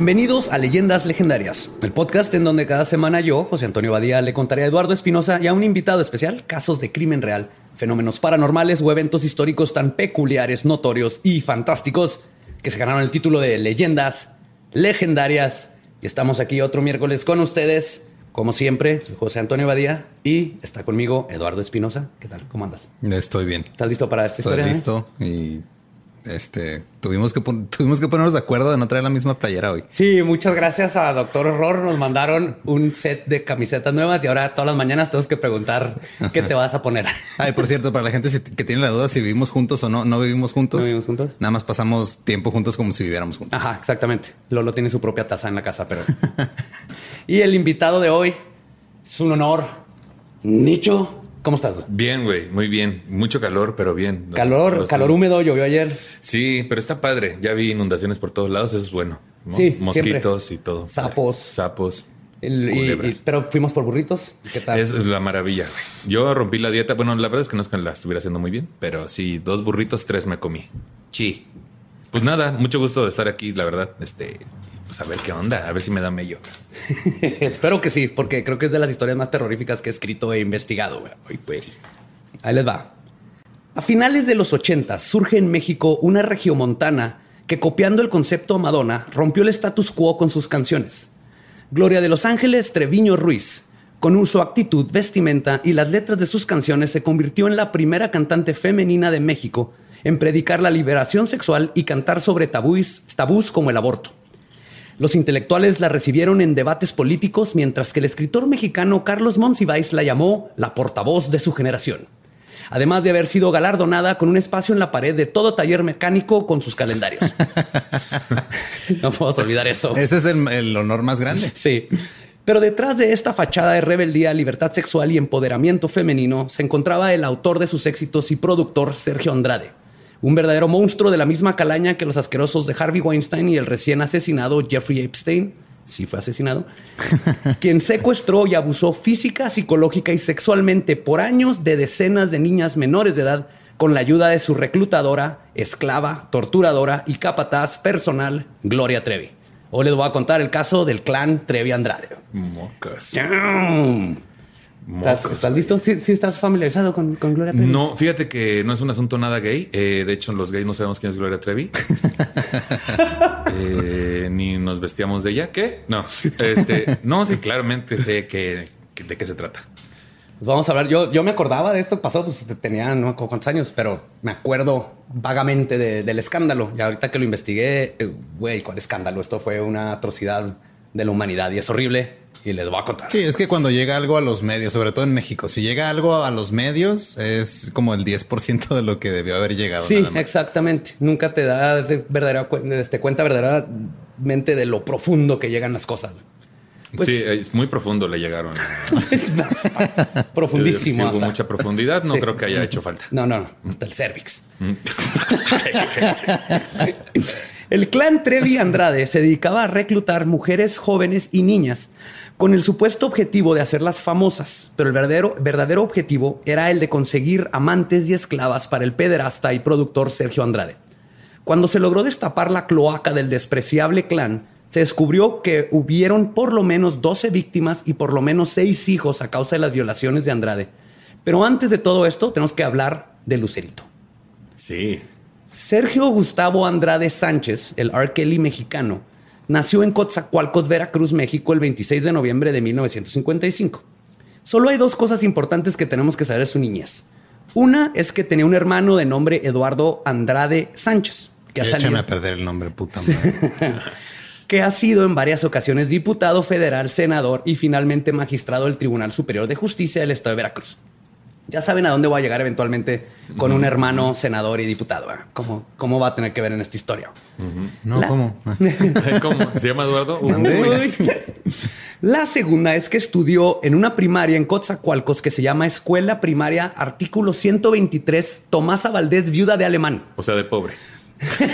Bienvenidos a Leyendas Legendarias, el podcast en donde cada semana yo, José Antonio Badía, le contaré a Eduardo Espinosa y a un invitado especial casos de crimen real, fenómenos paranormales o eventos históricos tan peculiares, notorios y fantásticos que se ganaron el título de Leyendas Legendarias. Y estamos aquí otro miércoles con ustedes. Como siempre, soy José Antonio Badía y está conmigo Eduardo Espinosa. ¿Qué tal? ¿Cómo andas? Estoy bien. ¿Estás listo para esta Estoy historia? eh? listo y este tuvimos que tuvimos que ponernos de acuerdo de no traer la misma playera hoy. Sí, muchas gracias a Doctor Horror. Nos mandaron un set de camisetas nuevas y ahora todas las mañanas tenemos que preguntar qué te vas a poner. Ay, por cierto, para la gente que tiene la duda si vivimos juntos o no, no vivimos juntos. ¿No vivimos juntos? Nada más pasamos tiempo juntos como si viviéramos juntos. Ajá, exactamente. Lolo tiene su propia taza en la casa, pero. y el invitado de hoy es un honor. Nicho, ¿cómo estás? Bien, güey, muy bien. Mucho calor, pero bien. Calor, calor húmedo, llovió ayer. Sí, pero está padre. Ya vi inundaciones por todos lados, eso es bueno. ¿no? Sí, Mosquitos y todo. Sapos. Sapos. El- y- pero fuimos por burritos. ¿Qué tal? Es la maravilla, güey. Yo rompí la dieta. Bueno, la verdad es que no es que la estuviera haciendo muy bien, pero sí, dos burritos, tres me comí. Sí. Pues nada, mucho gusto de estar aquí, la verdad. Este, pues a ver qué onda, a ver si me da mello. Espero que sí, porque creo que es de las historias más terroríficas que he escrito e investigado. Ay. Ahí les va. A finales de los 80 surge en México una regiomontana que copiando el concepto Madonna rompió el status quo con sus canciones. Gloria de los Ángeles Treviño Ruiz, con su actitud, vestimenta y las letras de sus canciones se convirtió en la primera cantante femenina de México en predicar la liberación sexual y cantar sobre tabús, tabús como el aborto. Los intelectuales la recibieron en debates políticos, mientras que el escritor mexicano Carlos Monsiváis la llamó la portavoz de su generación. Además de haber sido galardonada con un espacio en la pared de todo taller mecánico con sus calendarios. no podemos olvidar eso. Ese es el, el honor más grande. Sí. Pero detrás de esta fachada de rebeldía, libertad sexual y empoderamiento femenino se encontraba el autor de sus éxitos y productor Sergio Andrade, un verdadero monstruo de la misma calaña que los asquerosos de Harvey Weinstein y el recién asesinado Jeffrey Epstein. Sí fue asesinado. quien secuestró y abusó física, psicológica y sexualmente por años de decenas de niñas menores de edad con la ayuda de su reclutadora, esclava, torturadora y capataz personal, Gloria Trevi. Hoy les voy a contar el caso del clan Trevi Andrade. Mocas. ¿Estás, listo? ¿Sí, sí estás familiarizado con, con Gloria Trevi? No, fíjate que no es un asunto nada gay. Eh, de hecho, los gays no sabemos quién es Gloria Trevi. Eh, ni nos vestíamos de ella. ¿Qué? No. Este, no, sí, claramente sé que, que- de qué se trata. Pues vamos a hablar. Yo, yo me acordaba de esto que pasó, pues tenía no me acuerdo cuántos años, pero me acuerdo vagamente de- del escándalo. Y ahorita que lo investigué, eh, güey, ¿cuál escándalo? Esto fue una atrocidad de la humanidad y es horrible. Y les voy a contar. Sí, es que cuando llega algo a los medios, sobre todo en México, si llega algo a los medios es como el 10% de lo que debió haber llegado. Sí, nada más. exactamente. Nunca te da de verdadera este, cuenta verdaderamente de lo profundo que llegan las cosas. Pues- sí, es muy profundo le llegaron. Profundísimo. Sí, hubo mucha profundidad. No Sí. creo que haya hecho falta. No, no, no. Hasta el cervix. El clan Trevi Andrade se dedicaba a reclutar mujeres jóvenes y niñas con el supuesto objetivo de hacerlas famosas, pero el verdadero, verdadero objetivo era el de conseguir amantes y esclavas para el pederasta y productor Sergio Andrade. Cuando se logró destapar la cloaca del despreciable clan, se descubrió que hubieron por lo menos 12 víctimas y por lo menos 6 hijos a causa de las violaciones de Andrade. Pero antes de todo esto, tenemos que hablar de Lucerito. Sí. Sergio Gustavo Andrade Sánchez, el R. Kelly mexicano, nació en Coatzacoalcos, Veracruz, México, el 26 de noviembre de 1955. Solo hay dos cosas importantes que tenemos que saber de su niñez. Una es que tenía un hermano de nombre Eduardo Andrade Sánchez, que ha, Échame salido- a perder el nombre, puta madre. que ha sido en varias ocasiones diputado federal, senador y finalmente magistrado del Tribunal Superior de Justicia del Estado de Veracruz. Ya saben a dónde voy a llegar eventualmente con un hermano senador y diputado. ¿Cómo, ¿Cómo va a tener que ver en esta historia? No, La- ¿cómo? ¿Cómo? ¿Se llama Eduardo? La segunda es que estudió en una primaria en Coatzacoalcos que se llama Escuela Primaria Artículo 123 Tomasa Valdés, viuda de alemán. O sea, de pobre. Sí,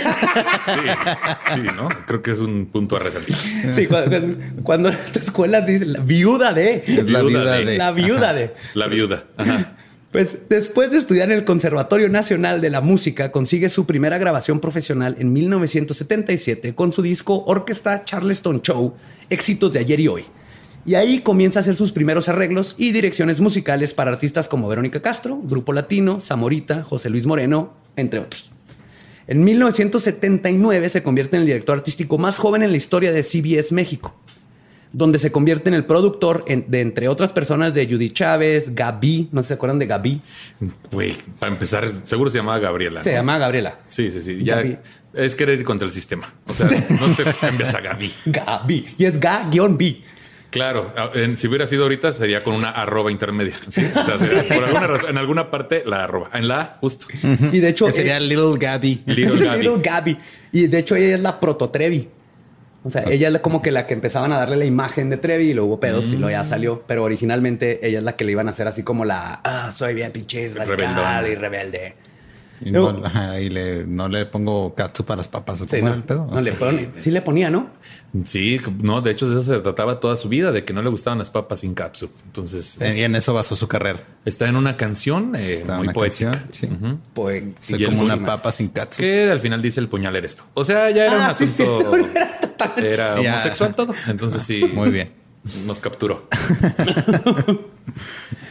sí, ¿no? Creo que es un punto a resaltar. Sí, cuando, cuando esta escuela dice la viuda de. Es la viuda de. La viuda de. La viuda. Ajá. Pues después de estudiar en el Conservatorio Nacional de la Música, consigue su primera grabación profesional en 1977 con su disco Orquesta Charleston Show, éxitos de ayer y hoy. Y ahí comienza a hacer sus primeros arreglos y direcciones musicales para artistas como Verónica Castro, Grupo Latino, Zamorita, José Luis Moreno, entre otros. En 1979 se convierte en el director artístico más joven en la historia de CBS México donde se convierte en el productor de entre otras personas de Judy Chávez, Gaby, no se acuerdan de Gaby. Güey, para empezar, seguro se llamaba Gabriela. Se llama Gabriela. Sí, sí, sí. Ya es querer ir contra el sistema. O sea, no te cambias a Gaby. Gaby. Y es Ga-B. Claro, si hubiera sido ahorita sería con una arroba intermedia. O sea, por alguna razón, en alguna parte la arroba, en la justo. Y de hecho sería Little Gaby. Little Gaby. Little Gaby. Y de hecho ella es la prototrevi. O sea, ella es como que la que empezaban a darle la imagen de Trevi y luego hubo pedos y luego ya mm. salió. Pero originalmente ella es la que le iban a hacer así como la, ah, soy bien pinche radical y rebelde. Y no, le, no le pongo catsup a las papas. Sí, no, le sí le ponía, ¿no? Sí, no, de hecho de eso se trataba toda su vida, de que no le gustaban las papas sin catsup. Entonces... Y en eso basó su carrera. Está en una canción eh, está muy poética. sí. como una papa sin catsup. Que al final dice el puñal eres esto. O sea, ya era un ah, asunto... era, homosexual todo. Entonces sí. Muy bien. Nos capturó.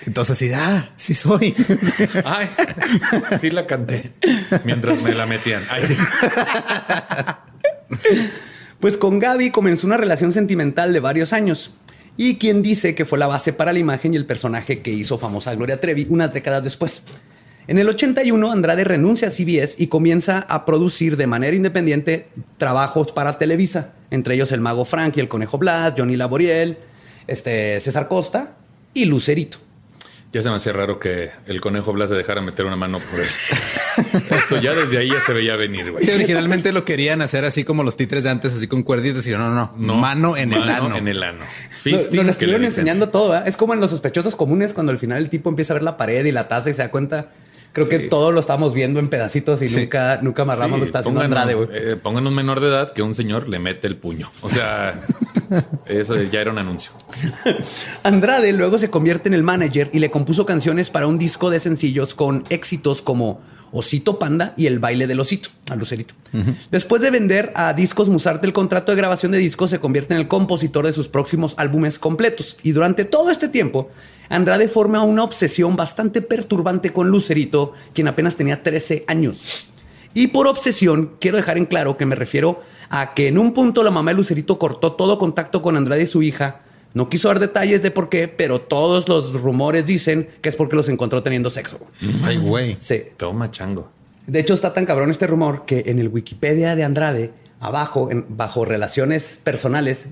Entonces sí, ah, sí soy. Ay, sí la canté mientras me la metían. Pues con Gaby comenzó una relación sentimental de varios años. Y quien dice que fue la base para la imagen y el personaje que hizo famosa Gloria Trevi unas décadas después. En el 81, Andrade renuncia a CBS y comienza a producir de manera independiente trabajos para Televisa, entre ellos El Mago Frank y El Conejo Blas, Johnny Laboriel, este, César Costa y Lucerito. Ya se me hacía raro que el conejo Blas se dejara meter una mano por él. Eso ya desde ahí ya se veía venir, güey. Sí, originalmente lo querían hacer así como los titres de antes, así con cuerditas y yo, no, no, no, mano en el ano. en el ano. No, nos estuvieron enseñando todo, ¿eh? Es como en los sospechosos comunes cuando al final el tipo empieza a ver la pared y la taza y se da cuenta Creo que todo lo estamos viendo en pedacitos y nunca, nunca amarramos lo que está haciendo Andrade, güey. Eh, pongan un menor de edad que un señor le mete el puño. O sea, eso ya era un anuncio. Andrade luego se convierte en el manager y le compuso canciones para un disco de sencillos con éxitos como Osito Panda y El baile del osito, a Lucerito. Después de vender a Discos Musarte el contrato de grabación de discos, se convierte en el compositor de sus próximos álbumes completos. Y durante todo este tiempo, Andrade forma una obsesión bastante perturbante con Lucerito, quien apenas tenía 13 años. Y por obsesión, quiero dejar en claro que me refiero a que en un punto la mamá de Lucerito cortó todo contacto con Andrade y su hija. No quiso dar detalles de por qué, pero todos los rumores dicen que es porque los encontró teniendo sexo. Ay, güey. Sí. Toma chango. De hecho, está tan cabrón este rumor que en el Wikipedia de Andrade abajo, bajo relaciones personales,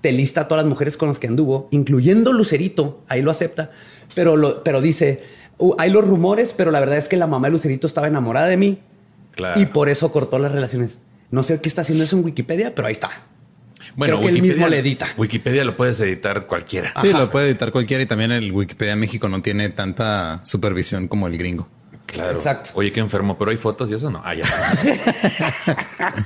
te lista a todas las mujeres con las que anduvo, incluyendo Lucerito, ahí lo acepta, pero, pero dice, uh, hay los rumores, pero la verdad es que la mamá de Lucerito estaba enamorada de mí y por eso cortó las relaciones. No sé qué está haciendo eso en Wikipedia, pero ahí está. Bueno, Creo que Wikipedia, él mismo le edita. Wikipedia lo puedes editar cualquiera. Sí, lo puede editar cualquiera y también el Wikipedia México no tiene tanta supervisión como el gringo. Claro. Exacto. Oye, qué enfermo, pero hay fotos y eso no. Ah, ya.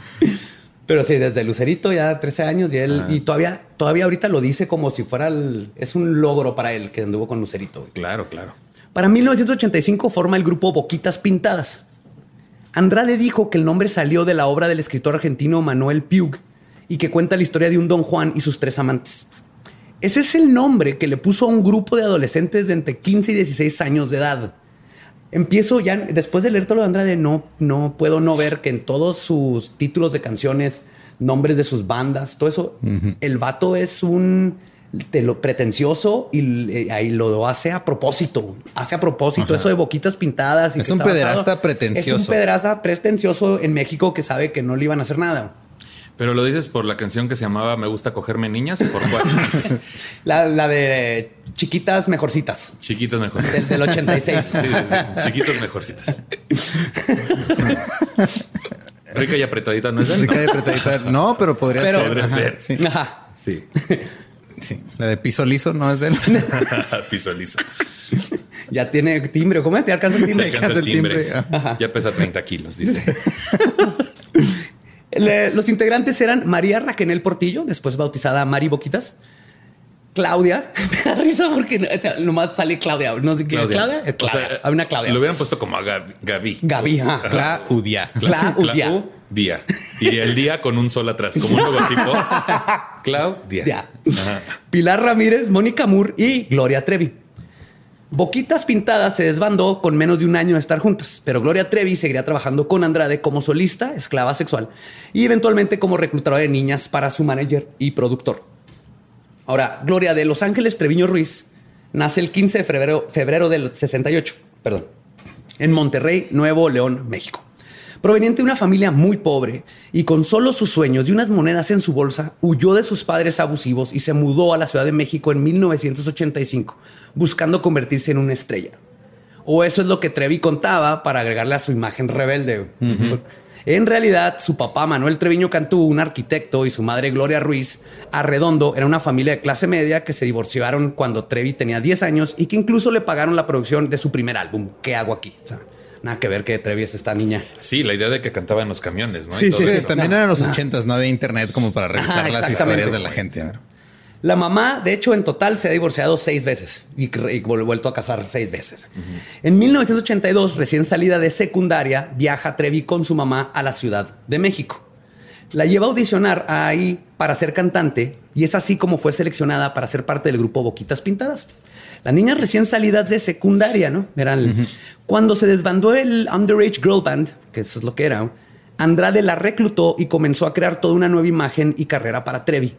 Pero sí, desde Lucerito ya 13 años y él, y todavía, todavía ahorita lo dice como si fuera el, es un logro para él que anduvo con Lucerito. Claro, claro. Para 1985 forma el grupo Boquitas Pintadas. Andrade dijo que el nombre salió de la obra del escritor argentino Manuel Piug y que cuenta la historia de un don Juan y sus tres amantes. Ese es el nombre que le puso a un grupo de adolescentes de entre 15 y 16 años de edad empiezo ya, después de leer todo lo de Andrade, no, no puedo no ver que en todos sus títulos de canciones, nombres de sus bandas, todo eso, el vato es un te lo pretencioso y eh, ahí lo hace a propósito, hace a propósito eso de boquitas pintadas. Y es un pederasta pretencioso. Es un pederasta pretencioso en México que sabe que no le iban a hacer nada. Pero lo dices por la canción que se llamaba Me gusta cogerme niñas o por cuál? la, de Chiquitas Mejorcitas. Chiquitas Mejorcitas. Del, 86. Sí, Chiquitas Mejorcitas. Rica y apretadita, ¿no es Rica y apretadita. No, pero podría ser. Podría ser. Sí. Ajá. Sí. sí. La de piso liso no es de él. piso liso. Ya tiene timbre. ¿Cómo es? ¿Te alcanza el timbre? Ya alcanza el timbre. Ya pesa 30 kilos, dice los integrantes eran María Raquenel Portillo, después bautizada Mari Boquitas, Claudia. Me da risa porque o sea, nomás sale Claudia. No sé qué. Claudia. Claudia. Eh, O sea, Claudia. Hay una Claudia. Lo hubieran puesto como a Gaby. Gaby. Claudia. Claudia. Día. Y el día con un sol atrás, como un logotipo. Claudia. Pilar Ramírez, Mónica Moore y Gloria Trevi. Boquitas Pintadas se desbandó con menos de un año de estar juntas, pero Gloria Trevi seguiría trabajando con Andrade como solista, esclava sexual y eventualmente como reclutadora de niñas para su manager y productor. Ahora, Gloria de Los Ángeles Treviño Ruiz nace el 15 de febrero, febrero del 68, perdón, en Monterrey, Nuevo León, México. Proveniente de una familia muy pobre y con solo sus sueños y unas monedas en su bolsa, huyó de sus padres abusivos y se mudó a la Ciudad de México en 1985, buscando convertirse en una estrella. O eso es lo que Trevi contaba para agregarle a su imagen rebelde. En realidad, su papá Manuel Treviño Cantú, un arquitecto, y su madre Gloria Ruiz Arredondo, era una familia de clase media que se divorciaron cuando Trevi tenía 10 años y que incluso le pagaron la producción de su primer álbum, ¿Qué hago aquí? O sea, nada que ver que Trevi es esta niña. Sí, la idea de que cantaba en los camiones, ¿no? Y Sí, todo sí, también No, eran los no. ochentas, no había internet como para revisar Ajá, las historias de la gente. La mamá, de hecho, en total se ha divorciado seis veces y, y vuelto a casar seis veces. En 1982, recién salida de secundaria, viaja Trevi con su mamá a la Ciudad de México. La lleva a audicionar ahí para ser cantante y es así como fue seleccionada para ser parte del grupo Boquitas Pintadas. Las niñas recién salidas de secundaria, ¿no? Eran cuando se desbandó el Underage Girl Band, que eso es lo que era, Andrade la reclutó y comenzó a crear toda una nueva imagen y carrera para Trevi.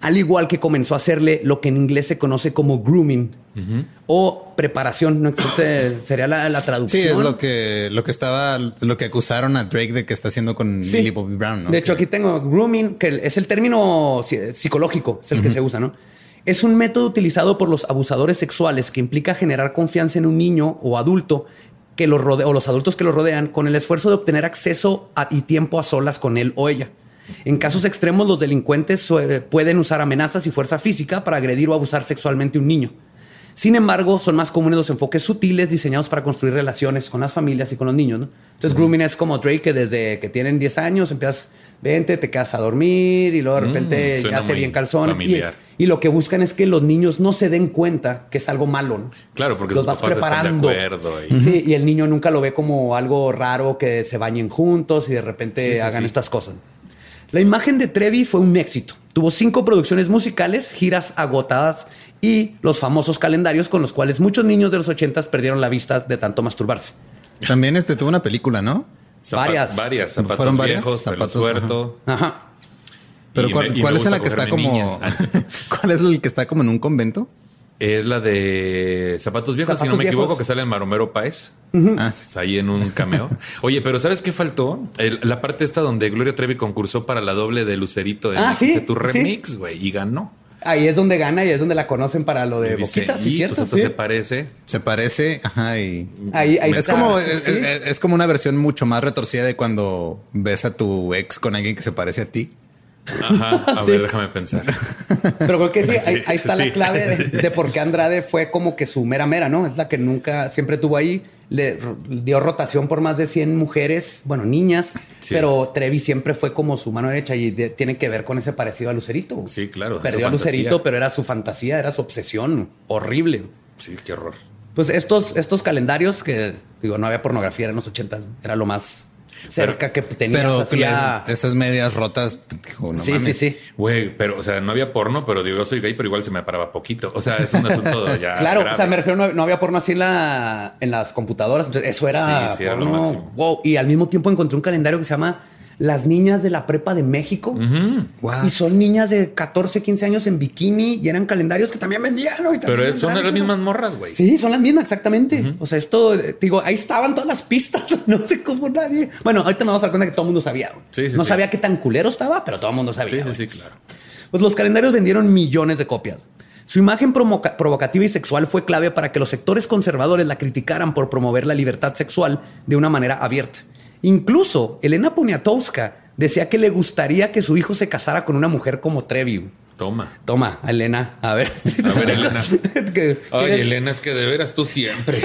Al igual que comenzó a hacerle lo que en inglés se conoce como grooming o preparación, ¿no? Entonces, sería la, la traducción. Sí, es lo que, lo que estaba, lo que acusaron a Drake de que está haciendo con Sí. Millie Bobby Brown. ¿no? De hecho, aquí tengo grooming, que es el término psicológico, es el que se usa, ¿no? Es un método utilizado por los abusadores sexuales que implica generar confianza en un niño o adulto que los rodea, o los adultos que lo rodean con el esfuerzo de obtener acceso a- y tiempo a solas con él o ella. En casos extremos, los delincuentes pueden usar amenazas y fuerza física para agredir o abusar sexualmente a un niño. Sin embargo, son más comunes los enfoques sutiles diseñados para construir relaciones con las familias y con los niños. ¿no? Entonces, grooming es como Drake, que desde que tienen 10 años empiezas, vente, te quedas a dormir y luego de Mm, repente ya te bien calzones. Familiar. Y lo que buscan es que los niños no se den cuenta que es algo malo. ¿no? Claro, porque los sus vas papás están de preparando. acuerdo y- Sí, y el niño nunca lo ve como algo raro que se bañen juntos y de repente Sí, sí, hagan sí. estas cosas. La imagen de Trevi fue un éxito. Tuvo cinco producciones musicales, giras agotadas y los famosos calendarios con los cuales muchos niños de los ochentas perdieron la vista de tanto masturbarse. También este tuvo una película, ¿no? Zapa- Varias. Varias. Zapatos ¿Fueron varias? viejos, Zapatos. Ajá. Pero Y ¿cuál, me- y cuál es en la que está como? niñas. ¿Cuál es el que está como en un convento? Es la de Zapatos Viejos, si no me equivoco, que sale en Maromero Páez. Ah, sí. Está ahí en un cameo. Oye, pero ¿sabes qué faltó? El- la parte esta donde Gloria Trevi concursó para la doble de Lucerito en Ah, sí, tu sí. remix, güey, y ganó. Ahí es donde gana y es donde la conocen para lo de dice, boquitas, ¿sí "Y, es cierto? pues hasta Sí. se parece. Se parece, ajá, y Ahí, ahí es está. como Sí, es, sí. es- es como una versión mucho más retorcida de cuando ves a tu ex con alguien que se parece a ti. Ajá. A Sí. ver, déjame pensar. Pero creo que sí, ahí, está sí, la clave de, sí. de por qué Andrade fue como que su mera mera, ¿no? Es la que nunca, siempre tuvo ahí, le dio rotación por más de 100 mujeres, bueno, niñas, pero Trevi siempre fue como su mano derecha y de- tiene que ver con ese parecido a Lucerito. Sí, claro, Perdió a Lucerito, fantasía. pero era su fantasía, era su obsesión, horrible. Sí, qué horror. Pues estos, estos calendarios que, digo, no había pornografía en los ochentas, era lo más cerca que tenías Pero esas medias rotas, dijo, no sí, sí, mames. sí. Güey, pero, o sea, no había porno, pero digo, yo soy gay, pero igual se me paraba poquito. O sea, es un asunto ya. Claro, grave. o sea, me refiero, no, no había porno así en, la, en las computadoras. Entonces, eso era, Sí, sí, era lo porno. máximo. Wow. Y al mismo tiempo encontré un calendario que se llama Las Niñas de la Prepa de México. Y son niñas de 14, 15 años en bikini y eran calendarios que también vendían. ¿no? Y también Pero son las mismas morras, güey. Sí, son las mismas, exactamente. O sea, esto, digo, ahí estaban todas las pistas. No sé cómo nadie. Bueno, ahorita nos vamos a dar cuenta que todo el mundo sabía. Sí, sí, no sí. sabía qué tan culero estaba, pero todo el mundo sabía. Sí, sí, sí, claro. Pues los calendarios vendieron millones de copias. Su imagen provoca- provocativa y sexual fue clave para que los sectores conservadores la criticaran por promover la libertad sexual de una manera abierta. Incluso Elena Poniatowska decía que le gustaría que su hijo se casara con una mujer como Trevi. Toma. Toma, Elena, a ver. A ver, Elena. ¿Qué- qué Ay? Elena, es que de veras tú siempre.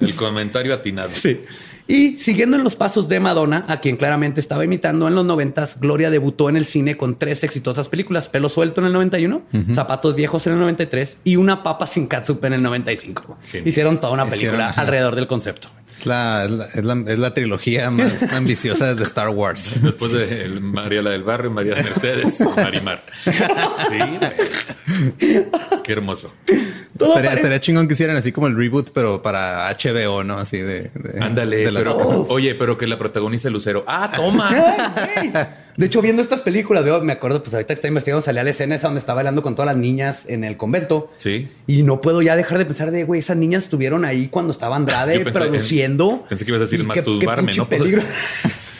El comentario atinado. Sí. Y siguiendo en los pasos de Madonna, a quien claramente estaba imitando en los noventas, Gloria debutó en el cine con tres exitosas películas: Pelo suelto en el 91, Zapatos viejos en el 93 y Una papa sin catsup en el 95. Hicieron toda una película alrededor del concepto. Es la, es la, es la, trilogía más ambiciosa de Star Wars. Después de el María la del Barrio, María Mercedes, Marimar. Sí, qué hermoso. estaría, chingón que hicieran así como el reboot, pero para HBO, ¿no? Así de. Ándale. Oye, pero que la protagonice Lucero. Ah, toma. De hecho, viendo estas películas, me acuerdo, pues ahorita que está investigando, salía la escena esa donde estaba bailando con todas las niñas en el convento. Sí. Y no puedo ya dejar de pensar de, güey, esas niñas estuvieron ahí cuando estaba Andrade produciendo. Pensé que ibas a decir masturbarme, ¿no? Peligro.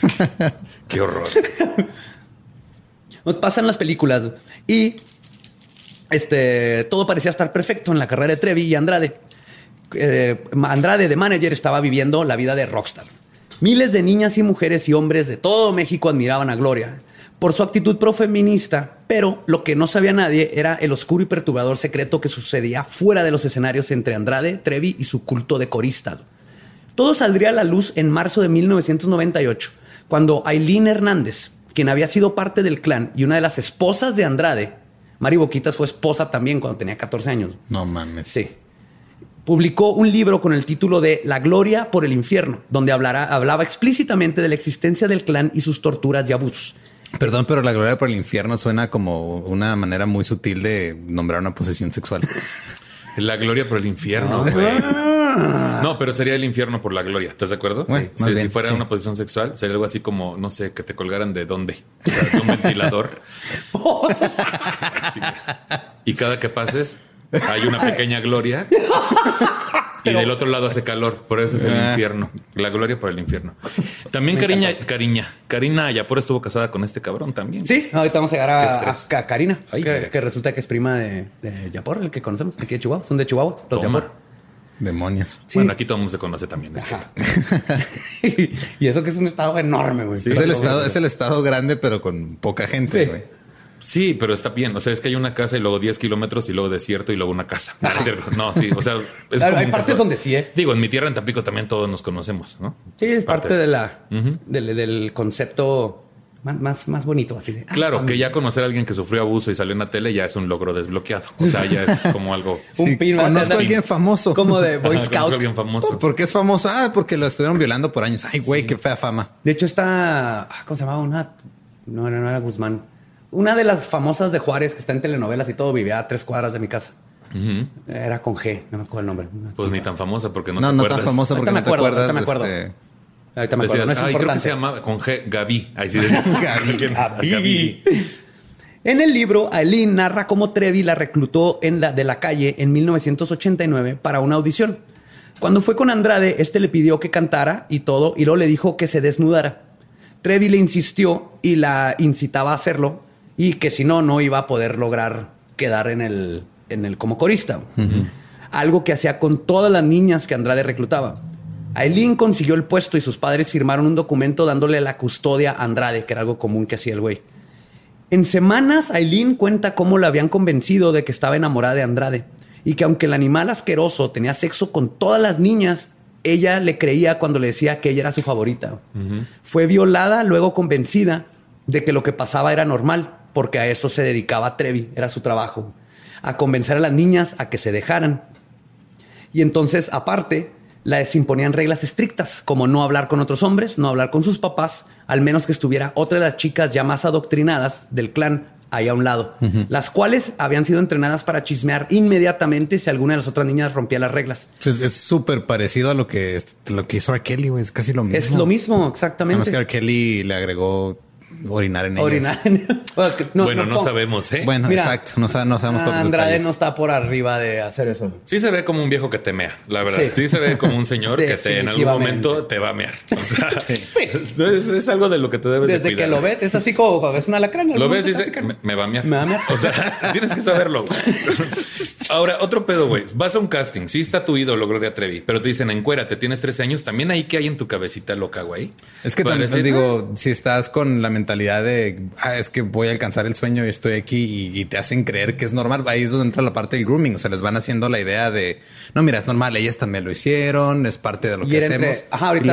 qué horror. Nos pasan las películas y este todo parecía estar perfecto en la carrera de Trevi y Andrade. Eh, Andrade de manager estaba viviendo la vida de rockstar. Miles de niñas y mujeres y hombres de todo México admiraban a Gloria por su actitud profeminista, pero lo que no sabía nadie era el oscuro y perturbador secreto que sucedía fuera de los escenarios entre Andrade, Trevi y su culto de corista. Todo saldría a la luz en marzo de 1998, cuando Aileen Hernández, quien había sido parte del clan y una de las esposas de Andrade, Mari Boquitas fue esposa también cuando tenía 14 años. No mames. Sí publicó un libro con el título de La Gloria por el Infierno, donde hablaba explícitamente de la existencia del clan y sus torturas y abusos. Perdón, pero la gloria por el infierno suena como una manera muy sutil de nombrar una posesión sexual. La gloria por el infierno. No, pero sería el infierno por la gloria. ¿Estás de acuerdo? si fuera una posición sexual, sería algo así como, no sé, que te colgaran de dónde. de un ventilador. y cada que pases, hay una pequeña gloria. Y del otro lado hace calor, por eso es el ah. infierno. La gloria por el infierno. También Cariña, Cariña, Karina Yapor estuvo casada con este cabrón también. Sí, ahorita vamos a llegar a, Karina, que, resulta que es prima de, Yapor, el que conocemos aquí de Chihuahua. Son de Chihuahua, los Yapor. Demonios. Bueno, aquí todo el mundo se conoce también. y eso que es un estado enorme, güey. es, el estado, es el estado grande, pero con poca gente, güey. Sí, pero está bien. O sea, es que hay una casa y luego 10 kilómetros y luego desierto y luego una casa. No, es cierto. No, sí. O sea, es hay partes donde sí, ¿eh? Digo, en mi tierra, en Tampico, también todos nos conocemos, ¿no? Sí, es, parte, de la, del, concepto más, más bonito, así de. Ah, claro, que ya conocer a alguien que sufrió abuso y salió en la tele ya es un logro desbloqueado. O sea, ya es como algo. un conozco a alguien famoso. Como de Boy Scout. Conozco a alguien famoso. ¿Por qué es famoso? Ah, porque lo estuvieron violando por años. Ay, güey, qué fea fama. De hecho, está. Ah, ¿Cómo se llamaba? Una. No, no, no era Guzmán una de las famosas de Juárez que está en telenovelas y todo vivía a tres cuadras de mi casa. Era con G, no me acuerdo el nombre. Pues ni tan famosa porque no, no te No, tan famosa porque no te acuerdas. Ahorita me acuerdo. Este... Ahorita me acuerdo. no es creo que se llama con G, Gaby. Ahí sí decías. Gaby. En el libro, Aileen narra cómo Trevi la reclutó en la, de la calle en 1989 para una audición. Cuando fue con Andrade, este le pidió que cantara y todo, y luego le dijo que se desnudara. Trevi le insistió y la incitaba a hacerlo, y que si no, no iba a poder lograr quedar en el, en el como corista. Algo que hacía con todas las niñas que Andrade reclutaba. Aileen consiguió el puesto y sus padres firmaron un documento dándole la custodia a Andrade, que era algo común que hacía el güey. En semanas, Aileen cuenta cómo la habían convencido de que estaba enamorada de Andrade y que aunque el animal asqueroso tenía sexo con todas las niñas, ella le creía cuando le decía que ella era su favorita. Fue violada, luego convencida de que lo que pasaba era normal porque a eso se dedicaba Trevi, era su trabajo, a convencer a las niñas a que se dejaran. Y entonces, aparte, les imponían reglas estrictas, como no hablar con otros hombres, no hablar con sus papás, al menos que estuviera otra de las chicas ya más adoctrinadas del clan ahí a un lado, las cuales habían sido entrenadas para chismear inmediatamente si alguna de las otras niñas rompía las reglas. es súper parecido a lo que, lo que hizo R. Kelly, es casi lo mismo. Es lo mismo, exactamente. Además que R. Kelly le agregó orinar en ellas. bueno, no, sabemos, ¿eh? Bueno, exacto. No, sabemos todos Andrade no está por arriba de hacer eso. Sí se ve como un viejo que te mea, la verdad. Sí, se ve como un señor que te, en algún momento te va a mear. O sea, es, algo de lo que te debes Desde de que lo ves, es así como ves una lacrana. Lo ves, dice, me, me, va a mear. Me va a mear. O sea, tienes que saberlo. Ahora, otro pedo, güey. Vas a un casting, sí está tu ídolo, Gloria Trevi, pero te dicen, te tienes 13 años, también ahí que hay en tu cabecita loca, güey. Es que también digo, si estás con la mentalidad mentalidad de ah, es que voy a alcanzar el sueño y estoy aquí y, te hacen creer que es normal. Ahí es donde entra la parte del grooming. O sea, les van haciendo la idea de no, mira, es normal, ellas también lo hicieron, es parte de lo que hacemos.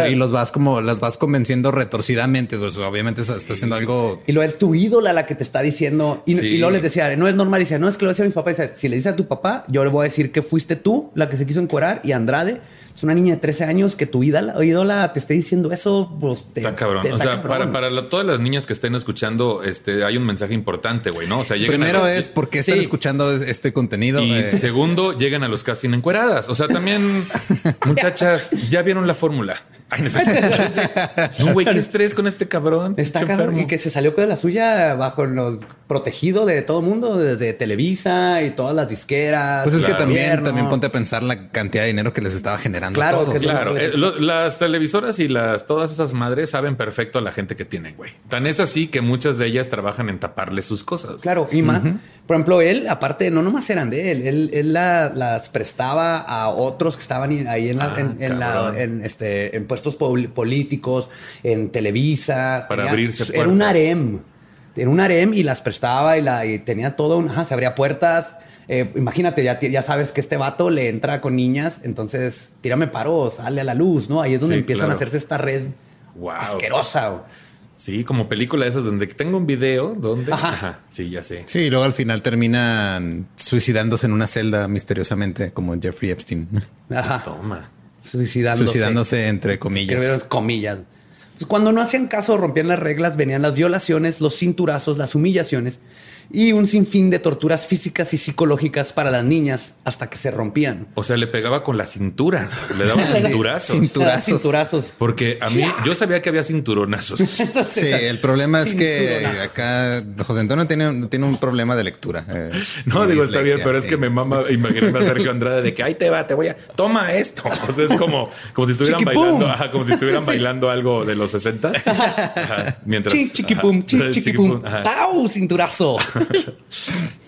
y, los vas como las vas convenciendo retorcidamente. Pues, obviamente está haciendo algo. Y lo es tu ídola la que te está diciendo. Y, luego les decía, no es normal. Y decía, no es que lo decía mis papás. si le dices a tu papá, yo le voy a decir que fuiste tú la que se quiso encuerar y Andrade es una niña de 13 años que tu ídola, ídola te esté diciendo eso, pues te, está cabrón. o sea, para, para todas las niñas que estén escuchando, este hay un mensaje importante, güey, ¿no? O sea, primero es por qué están escuchando este contenido. Y eh. segundo, llegan a los casting encueradas. O sea, también, muchachas, ya vieron la fórmula. Ay, no, güey, qué estrés con este cabrón. Está cabrón. Y que se salió de la suya bajo lo protegido de todo el mundo, desde Televisa y todas las disqueras. Pues es que también, también ponte a pensar la cantidad de dinero que les estaba generando. Claro, claro. Eh, las televisoras y las todas esas madres saben perfecto a la gente que tienen, güey. Tan es así que muchas de ellas trabajan en taparle sus cosas. Claro. Y más, por ejemplo, él, aparte, no nomás eran de él, él, las prestaba a otros que estaban ahí en la, ah, en, la, en este, en políticos, en Televisa. Para abrirse Era un harem. Era un harem y las prestaba y, la, y tenía todo un... se abría puertas. Eh, imagínate, ya, ya sabes que este vato le entra con niñas, entonces tírame paro, sale a la luz, ¿no? Ahí es donde empiezan a hacerse esta red asquerosa. Sí, como película de esas donde tengo un video donde. Ajá. Sí, ya sé. Sí, y luego al final terminan suicidándose en una celda misteriosamente, como Jeffrey Epstein. Ajá. Toma. Suicidándose. Suicidándose entre comillas. comillas. Pues cuando no hacían caso, rompían las reglas, venían las violaciones, los cinturazos, las humillaciones y un sinfín de torturas físicas y psicológicas para las niñas hasta que se rompían. O sea, le pegaba con la cintura, le daba cinturazos. cinturazos. cinturazos. Porque a mí, yo sabía que había cinturonazos. sí, el problema es que acá José Antonio tiene, tiene un problema de lectura. Eh, no, digo, está bien, pero es que me mama imaginarme a Sergio Andrade de que ahí te va, te voy a toma esto. O sea, es como, como si estuvieran bailando, como si estuvieran bailando algo de los 60 mientras chiquipum, chiquipum, ¡Pau! Cinturazo.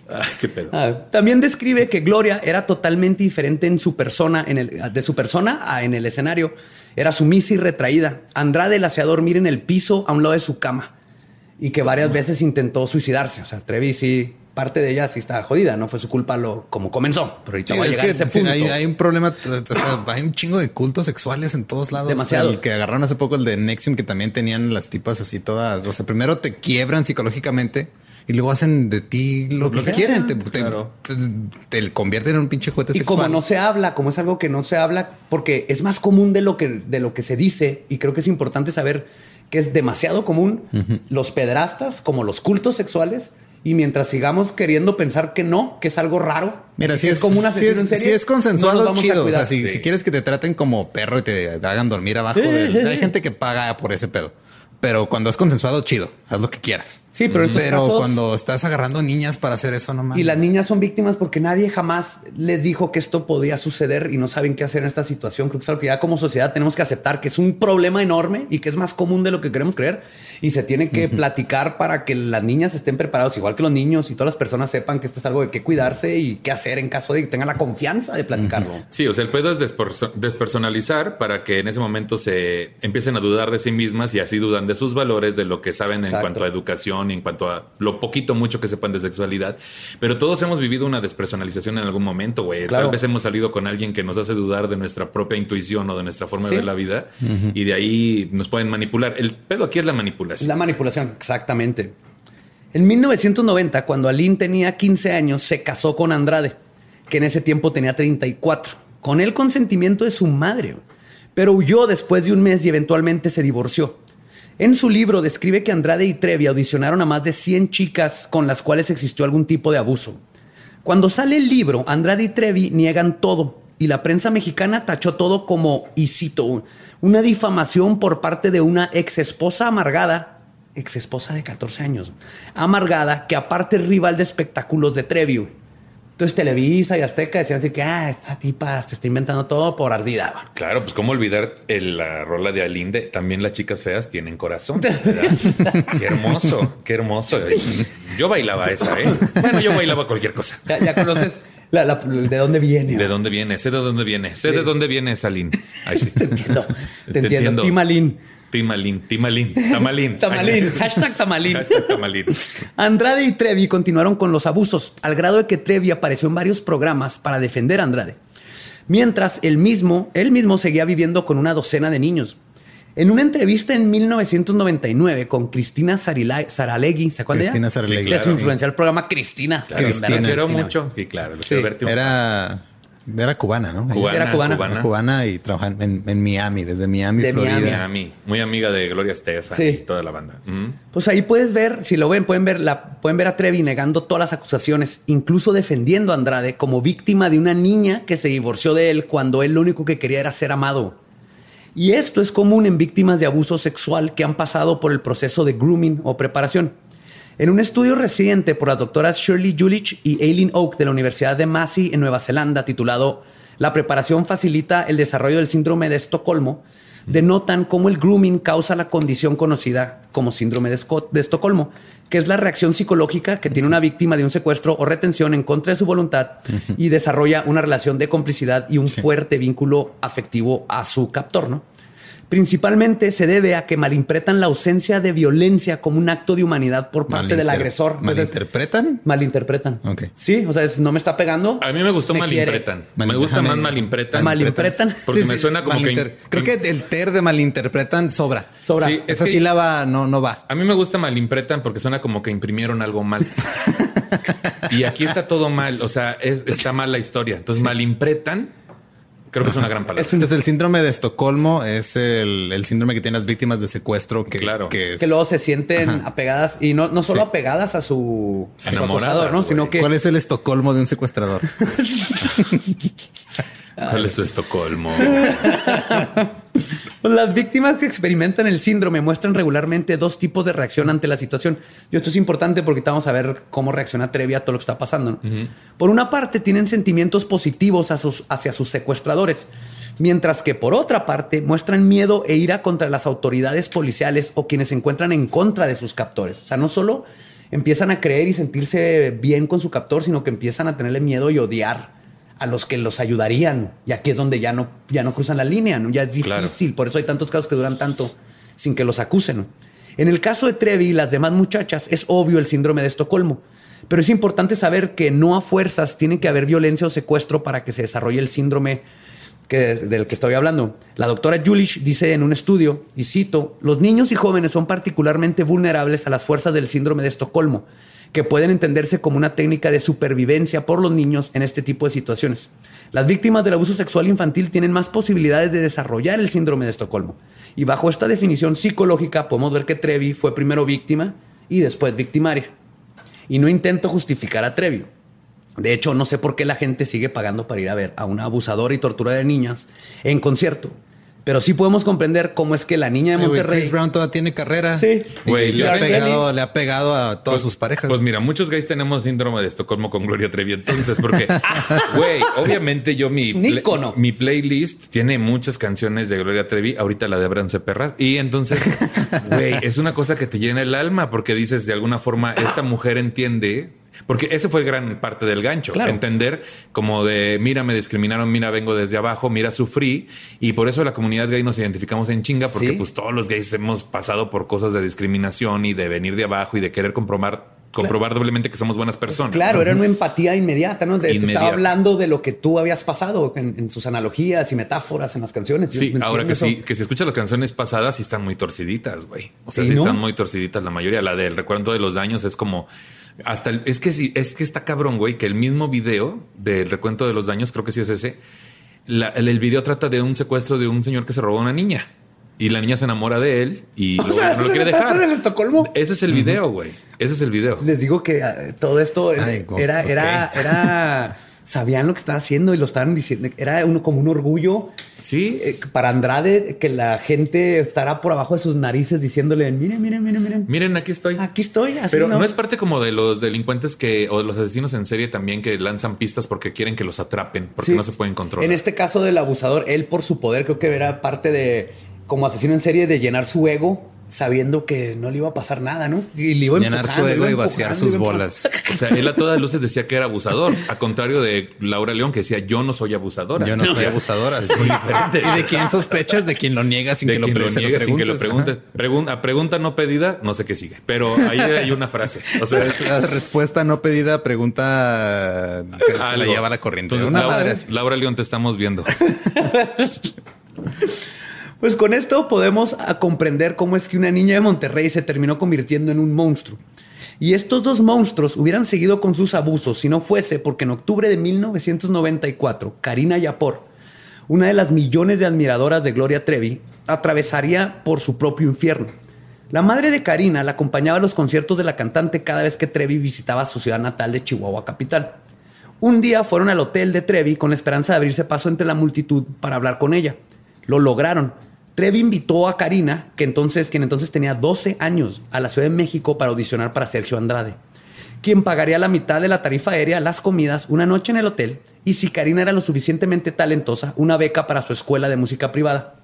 Ah, también describe que Gloria era totalmente diferente en su persona, en el, de su persona a en el escenario. Era sumisa y retraída. Andrade la hacía dormir en el piso a un lado de su cama y que varias veces intentó suicidarse. O sea, Trevi sí, parte de ella sí está jodida, no fue su culpa lo como comenzó. Pero ahorita va a llegar ese punto. Hay, un problema, hay un chingo de cultos sexuales en todos lados. Demasiado. El que agarraron hace poco el de Nexium, que también tenían las tipas así todas. O sea, primero te quiebran psicológicamente y luego hacen de ti lo, que, quieren. Te, te, convierten en un pinche juguete y como no se habla, como es algo que no se habla, porque es más común de lo que, de lo que se dice, y creo que es importante saber que es demasiado común los pedrastas como los cultos sexuales. Y mientras sigamos queriendo pensar que no, que es algo raro. Mira, si es, como una si es, si es consensuado, chido. O sea, si, si, quieres que te traten como perro y te hagan dormir abajo, hay gente que paga por ese pedo. Pero cuando es consensuado, chido, haz lo que quieras. Sí, pero, pero cuando estás agarrando niñas para hacer eso, no más. Y las niñas son víctimas porque nadie jamás les dijo que esto podía suceder y no saben qué hacer en esta situación. Creo que es algo que ya como sociedad tenemos que aceptar que es un problema enorme y que es más común de lo que queremos creer y se tiene que platicar para que las niñas estén preparadas, igual que los niños y todas las personas sepan que esto es algo de qué cuidarse y qué hacer en caso de que tengan la confianza de platicarlo. Sí, o sea, el pedo es despersonalizar para que en ese momento se empiecen a dudar de sí mismas y así dudan de sus valores, de lo que saben en cuanto a educación y en cuanto a lo poquito, mucho que sepan de sexualidad. Pero todos hemos vivido una despersonalización en algún momento, güey. Tal vez hemos salido con alguien que nos hace dudar de nuestra propia intuición o de nuestra forma de ver la vida y de ahí nos pueden manipular. El pedo aquí es la manipulación. La manipulación, exactamente. En 1990, cuando Aline tenía 15 años, se casó con Andrade, que en ese tiempo tenía 34, con el consentimiento de su madre, pero huyó después de un mes y eventualmente se divorció. En su libro describe que Andrade y Trevi audicionaron a más de 100 chicas con las cuales existió algún tipo de abuso. Cuando sale el libro, Andrade y Trevi niegan todo y la prensa mexicana tachó todo como, y cito, una difamación por parte de una ex esposa amargada, ex esposa de 14 años, amargada, que aparte es rival de espectáculos de Trevi. Entonces Televisa y Azteca decían así que, ah, esta tipa te está inventando todo por ardida. Claro, pues cómo olvidar la rola de Alinde. También las chicas feas tienen corazón. qué hermoso, qué hermoso. Yo bailaba esa, ¿eh? Bueno, yo bailaba cualquier cosa. Ya, conoces de dónde viene. De dónde viene, sé de dónde viene, sé de dónde viene esa Ahí sí. Te entiendo, te, entiendo. entiendo. Timalín, Timalín, Tamalín. tamalín, hashtag Tamalín. Hashtag Tamalín. Andrade y Trevi continuaron con los abusos, al grado de que Trevi apareció en varios programas para defender a Andrade. Mientras él mismo, él mismo seguía viviendo con una docena de niños. En una entrevista en 1999 con Cristina Saralegui, ¿se acuerdan Cristina Saralegui. Les influenció el programa Cristina. Claro, Cristina. mucho. Sí, claro. Era era cubana, ¿no? Cubana, era cubana. Cubana. y trabajaba en, Miami, desde Miami, de Florida. Miami. Muy amiga de Gloria Estefan y toda la banda. Pues ahí puedes ver, si lo ven, pueden ver, la, pueden ver a Trevi negando todas las acusaciones, incluso defendiendo a Andrade como víctima de una niña que se divorció de él cuando él lo único que quería era ser amado. Y esto es común en víctimas de abuso sexual que han pasado por el proceso de grooming o preparación. En un estudio reciente por las doctoras Shirley Julich y Aileen Oak de la Universidad de Massey en Nueva Zelanda, titulado La preparación facilita el desarrollo del síndrome de Estocolmo, denotan cómo el grooming causa la condición conocida como síndrome de, de, Estocolmo, que es la reacción psicológica que tiene una víctima de un secuestro o retención en contra de su voluntad y desarrolla una relación de complicidad y un fuerte vínculo afectivo a su captor, ¿no? Principalmente se debe a que malimpretan la ausencia de violencia como un acto de humanidad por parte del agresor. ¿Malinterpretan? malinterpretan. Sí, o sea, no me está pegando. A mí me gustó malinterpretan. Me gusta más malinterpretan. Malinterpretan. Porque me suena como que... Creo que el ter de malinterpretan sobra. Sobra. Sí, Esa sílaba no, no va. A mí me gusta malinterpretan porque suena como que imprimieron algo mal. y aquí está todo mal. O sea, está mal la historia. Entonces, malimpretan Creo que es una gran palabra. Entonces, el síndrome de Estocolmo es el, síndrome que tienen las víctimas de secuestro que, claro. que, luego se sienten apegadas y no, no solo apegadas a su, a ¿no? Sino que. ¿Cuál es el Estocolmo de un secuestrador? ¿Cuál es su Estocolmo? Las víctimas que experimentan el síndrome muestran regularmente dos tipos de reacción ante la situación. Y esto es importante porque vamos a ver cómo reacciona Trevi a todo lo que está pasando. Por una parte, tienen sentimientos positivos hacia sus secuestradores, mientras que por otra parte, muestran miedo e ira contra las autoridades policiales o quienes se encuentran en contra de sus captores. O sea, no solo empiezan a creer y sentirse bien con su captor, sino que empiezan a tenerle miedo y odiar a los que los ayudarían. Y aquí es donde ya no, ya no cruzan la línea, ¿no? Ya es difícil. Por eso hay tantos casos que duran tanto sin que los acusen. En el caso de Trevi y las demás muchachas, es obvio el síndrome de Estocolmo. Pero es importante saber que no a fuerzas tiene que haber violencia o secuestro para que se desarrolle el síndrome que, del que estoy hablando. La doctora Julich dice en un estudio, y cito, los niños y jóvenes son particularmente vulnerables a las fuerzas del síndrome de Estocolmo que pueden entenderse como una técnica de supervivencia por los niños en este tipo de situaciones. Las víctimas del abuso sexual infantil tienen más posibilidades de desarrollar el síndrome de Estocolmo. Y bajo esta definición psicológica podemos ver que Trevi fue primero víctima y después victimaria. Y no intento justificar a Trevi. De hecho, no sé por qué la gente sigue pagando para ir a ver a una abusadora y tortura de niñas en concierto pero sí podemos comprender cómo es que la niña de Monterrey. Chris Brown todavía tiene carrera. Sí. Güey, le, ha pegado, le ha pegado a todas pues, sus parejas. Pues mira, muchos gays tenemos síndrome de Estocolmo con Gloria Trevi. Entonces, porque, güey, obviamente yo mi, mi playlist tiene muchas canciones de Gloria Trevi. Ahorita la de Abrance Perras. Y entonces, güey, es una cosa que te llena el alma porque dices de alguna forma, esta mujer entiende porque ese fue gran parte del gancho. Entender como de, mira, me discriminaron, mira, vengo desde abajo, mira, sufrí. Y por eso la comunidad gay nos identificamos en chinga, porque pues todos los gays hemos pasado por cosas de discriminación y de venir de abajo y de querer comprobar comprobar doblemente que somos buenas personas. Claro, era una empatía inmediata, ¿no? estaba hablando de lo que tú habías pasado en, sus analogías y metáforas en las canciones. Sí, ahora que sí, que si escuchas las canciones pasadas, sí están muy torciditas, güey. O sea, sí, están muy torciditas la mayoría. La del recuerdo de los daños es como hasta es que sí, es que está cabrón, güey, que el mismo video del recuento de los daños, creo que sí es ese. el, video trata de un secuestro de un señor que se robó a una niña. Y la niña se enamora de él y no lo quiere dejar. Estocolmo? Ese es el video, güey. Ese es el video. Les digo que ah, todo esto era, era, era sabían lo que estaba haciendo y lo estaban diciendo. Era uno, como un orgullo. Sí. Eh, para Andrade, que la gente estará por abajo de sus narices diciéndole, miren, miren, miren, miren. Miren, aquí estoy. Aquí estoy. Pero no. es parte como de los delincuentes que, o de los asesinos en serie también que lanzan pistas porque quieren que los atrapen, porque no se pueden controlar. En este caso del abusador, él por su poder creo que era parte de, como asesino en serie, de llenar su ego sabiendo que no le iba a pasar nada, ¿no? Y le iba a llenar su ego y vaciar sus bolas. O sea, él a todas luces decía que era abusador, a contrario de Laura León que decía yo no soy abusadora. Yo no soy abusadora. Es muy diferente. ¿Y de quién sospechas? De quien lo niega sin que lo, lo sin que lo pregunte. a pregunta no pedida, no sé qué sigue, pero ahí hay una frase. O sea, la respuesta no pedida, pregunta que se la lleva la corriente. una Laura, madre Laura León, te estamos viendo. Pues con esto podemos comprender cómo es que una niña de Monterrey se terminó convirtiendo en un monstruo. Y estos dos monstruos hubieran seguido con sus abusos si no fuese porque en octubre de 1994, Karina Yapor, una de las millones de admiradoras de Gloria Trevi, atravesaría por su propio infierno. La madre de Karina la acompañaba a los conciertos de la cantante cada vez que Trevi visitaba su ciudad natal de Chihuahua capital. Un día fueron al hotel de Trevi con la esperanza de abrirse paso entre la multitud para hablar con ella. Lo lograron, Trevi invitó a Karina, que entonces, quien entonces tenía 12 años, a la Ciudad de México para audicionar para Sergio Andrade, quien pagaría la mitad de la tarifa aérea, las comidas, una noche en el hotel y, si Karina era lo suficientemente talentosa, una beca para su escuela de música privada,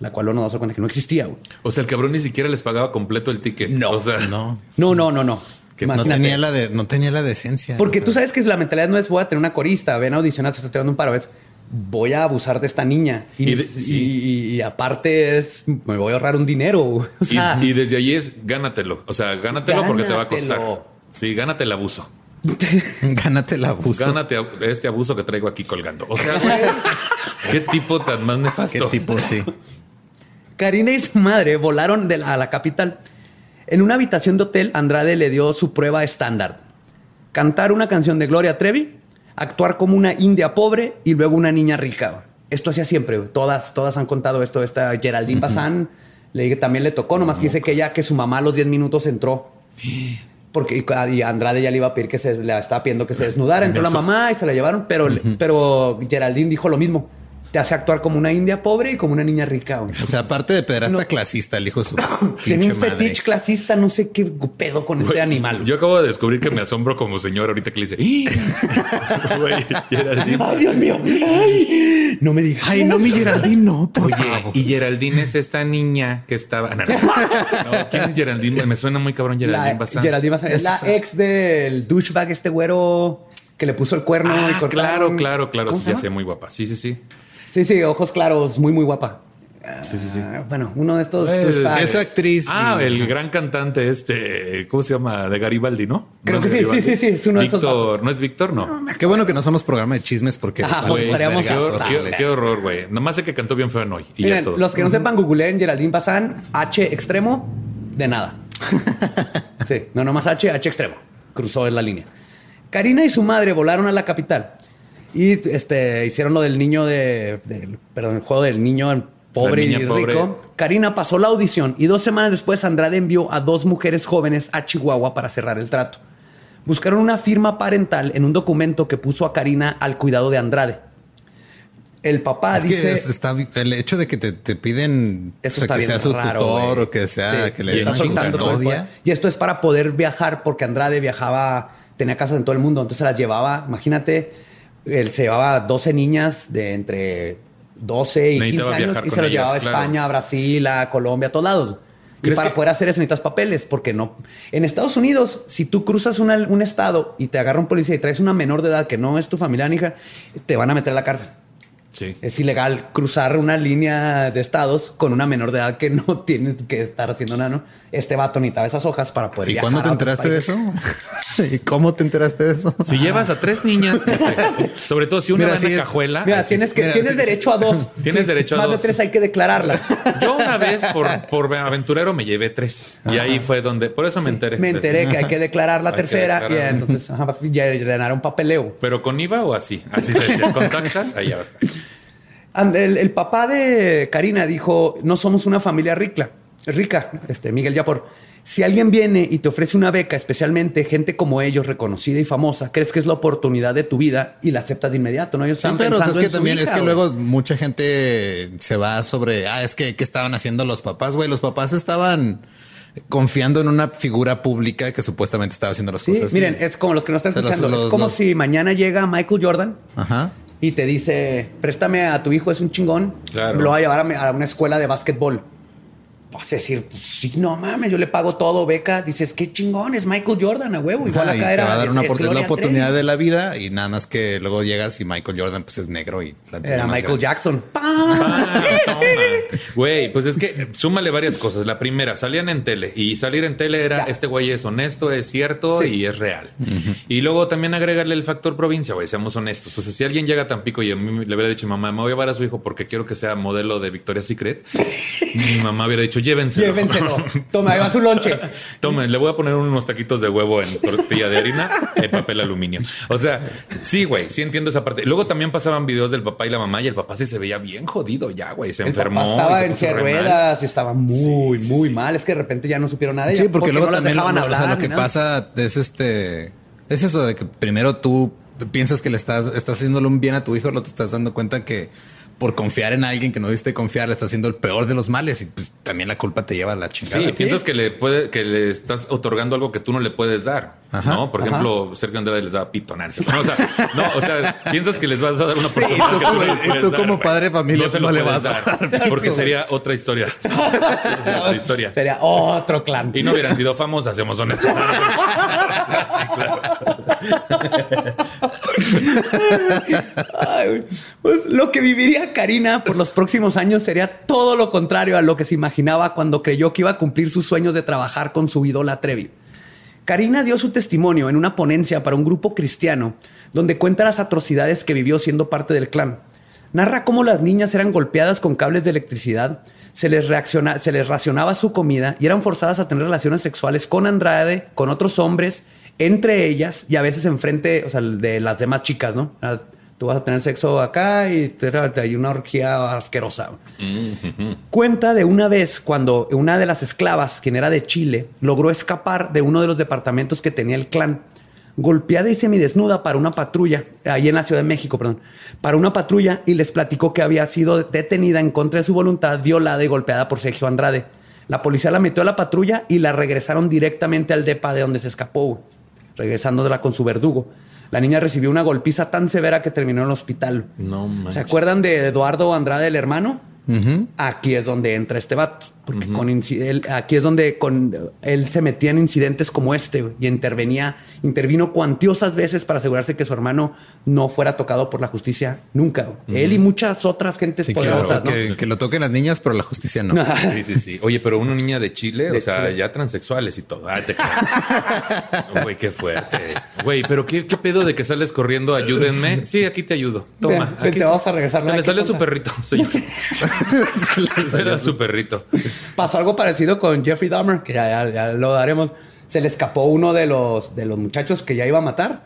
la cual uno no se cuenta que no existía. O sea, el cabrón ni siquiera les pagaba completo el ticket. No, o sea, no, no, no, no, no. no tenía, la de, no tenía la decencia. Porque tú sabes que la mentalidad no es voy a tener una corista, ven a audicionar, te está tirando un paro. Es voy a abusar de esta niña. Y, aparte es, me voy a ahorrar un dinero. y, desde ahí es gánatelo. O sea, gánatelo, porque te va a costar. Sí, gánate el abuso. gánate el abuso. Gánate este abuso que traigo aquí colgando. O sea, qué tipo tan más nefasto. Qué tipo, sí. Karina y su madre volaron a la capital. En una habitación de hotel, Andrade le dio su prueba estándar. Cantar una canción de Gloria Trevi actuar como una india pobre y luego una niña rica. Esto hacía siempre. Todas, todas han contado esto. Esta Geraldine Bazán le dije también le tocó, nomás que dice que ella que su mamá a los 10 minutos entró. Porque y Andrade ya le iba a pedir que se le estaba pidiendo que se desnudara. Entró la mamá y se la llevaron, pero, pero Geraldine dijo lo mismo te hace actuar como una india pobre y como una niña rica. O sea, aparte de pederasta clasista, el hijo de su. Tiene un fetiche clasista, no sé qué pedo con este animal. Yo acabo de descubrir que me asombro como señor ahorita que le dice, ¡Ay, Dios mío! ¡Ay! No me digas. Ay, no, mi Geraldine, no, por Y Geraldine es esta niña que estaba. No, ¿Quién es Geraldine? Me suena muy cabrón Geraldine Bazán. Geraldine Bazán es la ex del douchebag, este güero que le puso el cuerno y ah, Claro, claro, claro. Sí, ya sé, muy guapa. Sí, sí, sí. Sí, sí, ojos claros, muy, muy guapa. Sí, sí, sí. Ah, bueno, uno de estos. esa actriz. Ah, el gran cantante este, ¿cómo se llama? De Garibaldi, ¿no? Creo que sí, sí, sí, sí, es uno de esos. ¿No es Víctor? No. Qué bueno que no somos programa de chismes porque qué, horror, güey. Nomás sé que cantó bien feo en hoy. Y Miren, los que no sepan, googleen Geraldine Bazán, H extremo, de nada. sí, no, nomás H, H extremo. Cruzó en la línea. Karina y su madre volaron a la capital y este, hicieron lo del niño de, perdón, el juego del niño pobre y rico. Karina pasó la audición y dos semanas después Andrade envió a dos mujeres jóvenes a Chihuahua para cerrar el trato. Buscaron una firma parental en un documento que puso a Karina al cuidado de Andrade. El papá dice. está, el hecho de que te, piden que sea su tutor o que sea que le den custodia. Y esto es para poder viajar porque Andrade viajaba, tenía casas en todo el mundo, entonces las llevaba. Imagínate, él se llevaba 12 niñas de entre 12 y 15 años y se las llevaba a España, a Brasil, a Colombia, a todos lados. Y para poder hacer eso necesitas papeles, porque no. En Estados Unidos, si tú cruzas un estado y te agarra un policía y traes una menor de edad que no es tu familia, hija, te van a meter a la cárcel. Es ilegal cruzar una línea de estados con una menor de edad que no tienes que estar haciendo nada, ¿no? Este vato necesitaba esas hojas para poder ¿Y cuándo te enteraste de eso? ¿Y cómo te enteraste de eso? Si llevas a tres niñas, sobre todo si una va en cajuela. Mira, tienes que tienes derecho a dos. Tienes derecho a dos. Más de tres hay que declararlas. Yo una vez por, por aventurero me llevé tres y ahí fue donde, por eso me enteré. Me enteré que hay que declarar la tercera y entonces ya llenaron papeleo. Pero con IVA o así, así decía, con taxas, ahí ya va a estar. El, papá de Karina dijo, no somos una familia rica, rica, este, Miguel Yapor. Si alguien viene y te ofrece una beca, especialmente gente como ellos, reconocida y famosa, crees que es la oportunidad de tu vida y la aceptas de inmediato, ¿no? Ellos están pero es que también es que luego mucha gente se va sobre, ah, es que ¿qué estaban haciendo los papás, güey? Los papás estaban confiando en una figura pública que supuestamente estaba haciendo las cosas. Miren, es como los que nos están escuchando. es como si mañana llega Michael Jordan. Ajá y te dice, préstame a tu hijo, es un chingón, lo va a llevar a, una escuela de básquetbol. Vas a decir, pues sí, no mames, yo le pago todo, beca. Dices, qué chingón, es Michael Jordan a huevo. Igual acá era. Te va a dar una, oportunidad de la vida y nada más que luego llegas y Michael Jordan pues es negro y la Era Michael Jackson. Güey, pues es que súmale varias cosas. La primera, salían en tele y salir en tele era este güey es honesto, es cierto y es real. Y luego también agregarle el factor provincia, güey, seamos honestos. O sea, si alguien llega a Tampico y a mí le hubiera dicho, mamá, me voy a llevar a su hijo porque quiero que sea modelo de Victoria's Secret, mi mamá hubiera dicho, llévenselo. Llévenselo. Toma, ahí va su lonche. Toma, le voy a poner unos taquitos de huevo en tortilla de harina en papel aluminio. O sea, sí, güey, sí entiendo esa parte. Luego también pasaban videos del papá y la mamá y el papá sí se veía bien jodido ya, güey. Se enfermó. estaba en ruedas y estaba muy, muy mal. Es que de repente ya no supieron nada de ella. Sí, porque, luego también lo, hablar, o sea, lo que pasa es este. Es eso de que primero tú piensas que le estás, estás haciéndole un bien a tu hijo, no te estás dando cuenta que por confiar en alguien que no diste confiar, le está haciendo el peor de los males y pues también la culpa te lleva a la chingada. Sí, piensas que le puede, que le estás otorgando algo que tú no le puedes dar. ¿no? Por ejemplo, Sergio Andrade les da pito, no, o sea, no, o sea, piensas que les vas a dar una oportunidad. tú, como, tú como padre de familia no, le vas a dar. porque sería otra historia. otra historia. Sería otro clan. Y no hubieran sido famosos, hacemos honestos. sí, claro. Pues lo que viviría Karina por los próximos años sería todo lo contrario a lo que se imaginaba cuando creyó que iba a cumplir sus sueños de trabajar con su ídola Trevi. Karina dio su testimonio en una ponencia para un grupo cristiano donde cuenta las atrocidades que vivió siendo parte del clan. Narra cómo las niñas eran golpeadas con cables de electricidad, se les, se les racionaba su comida y eran forzadas a tener relaciones sexuales con Andrade, con otros hombres entre ellas y a veces enfrente, o sea, de las demás chicas, ¿no? Ah, tú vas a tener sexo acá y te, hay una orgía asquerosa. Cuenta de una vez cuando una de las esclavas, quien era de Chile, logró escapar de uno de los departamentos que tenía el clan, golpeada y semidesnuda para una patrulla, ahí en la Ciudad de México, perdón, para una patrulla y les platicó que había sido detenida en contra de su voluntad, violada y golpeada por Sergio Andrade. La policía la metió a la patrulla y la regresaron directamente al depa de donde se escapó regresándola con su verdugo. La niña recibió una golpiza tan severa que terminó en el hospital. No ¿Se acuerdan de Eduardo Andrade, el hermano? Aquí es donde entra este vato, porque con aquí es donde con, él se metía en incidentes como este y intervenía, intervino cuantiosas veces para asegurarse que su hermano no fuera tocado por la justicia nunca. Él y muchas otras gentes poderosas. que, lo toquen las niñas, pero la justicia no. sí, sí, sí. Oye, pero una niña de Chile, o sea, ya transexuales y todo. Ah, te Güey, qué fuerte. Güey, pero ¿qué, pedo de que sales corriendo? Ayúdenme. Sí, aquí te ayudo. Toma. aquí te vas a regresar. Se le sale su perrito. Era su perrito. Pasó algo parecido con Jeffrey Dahmer, que ya, lo daremos. Se le escapó uno de los, de los muchachos que ya iba a matar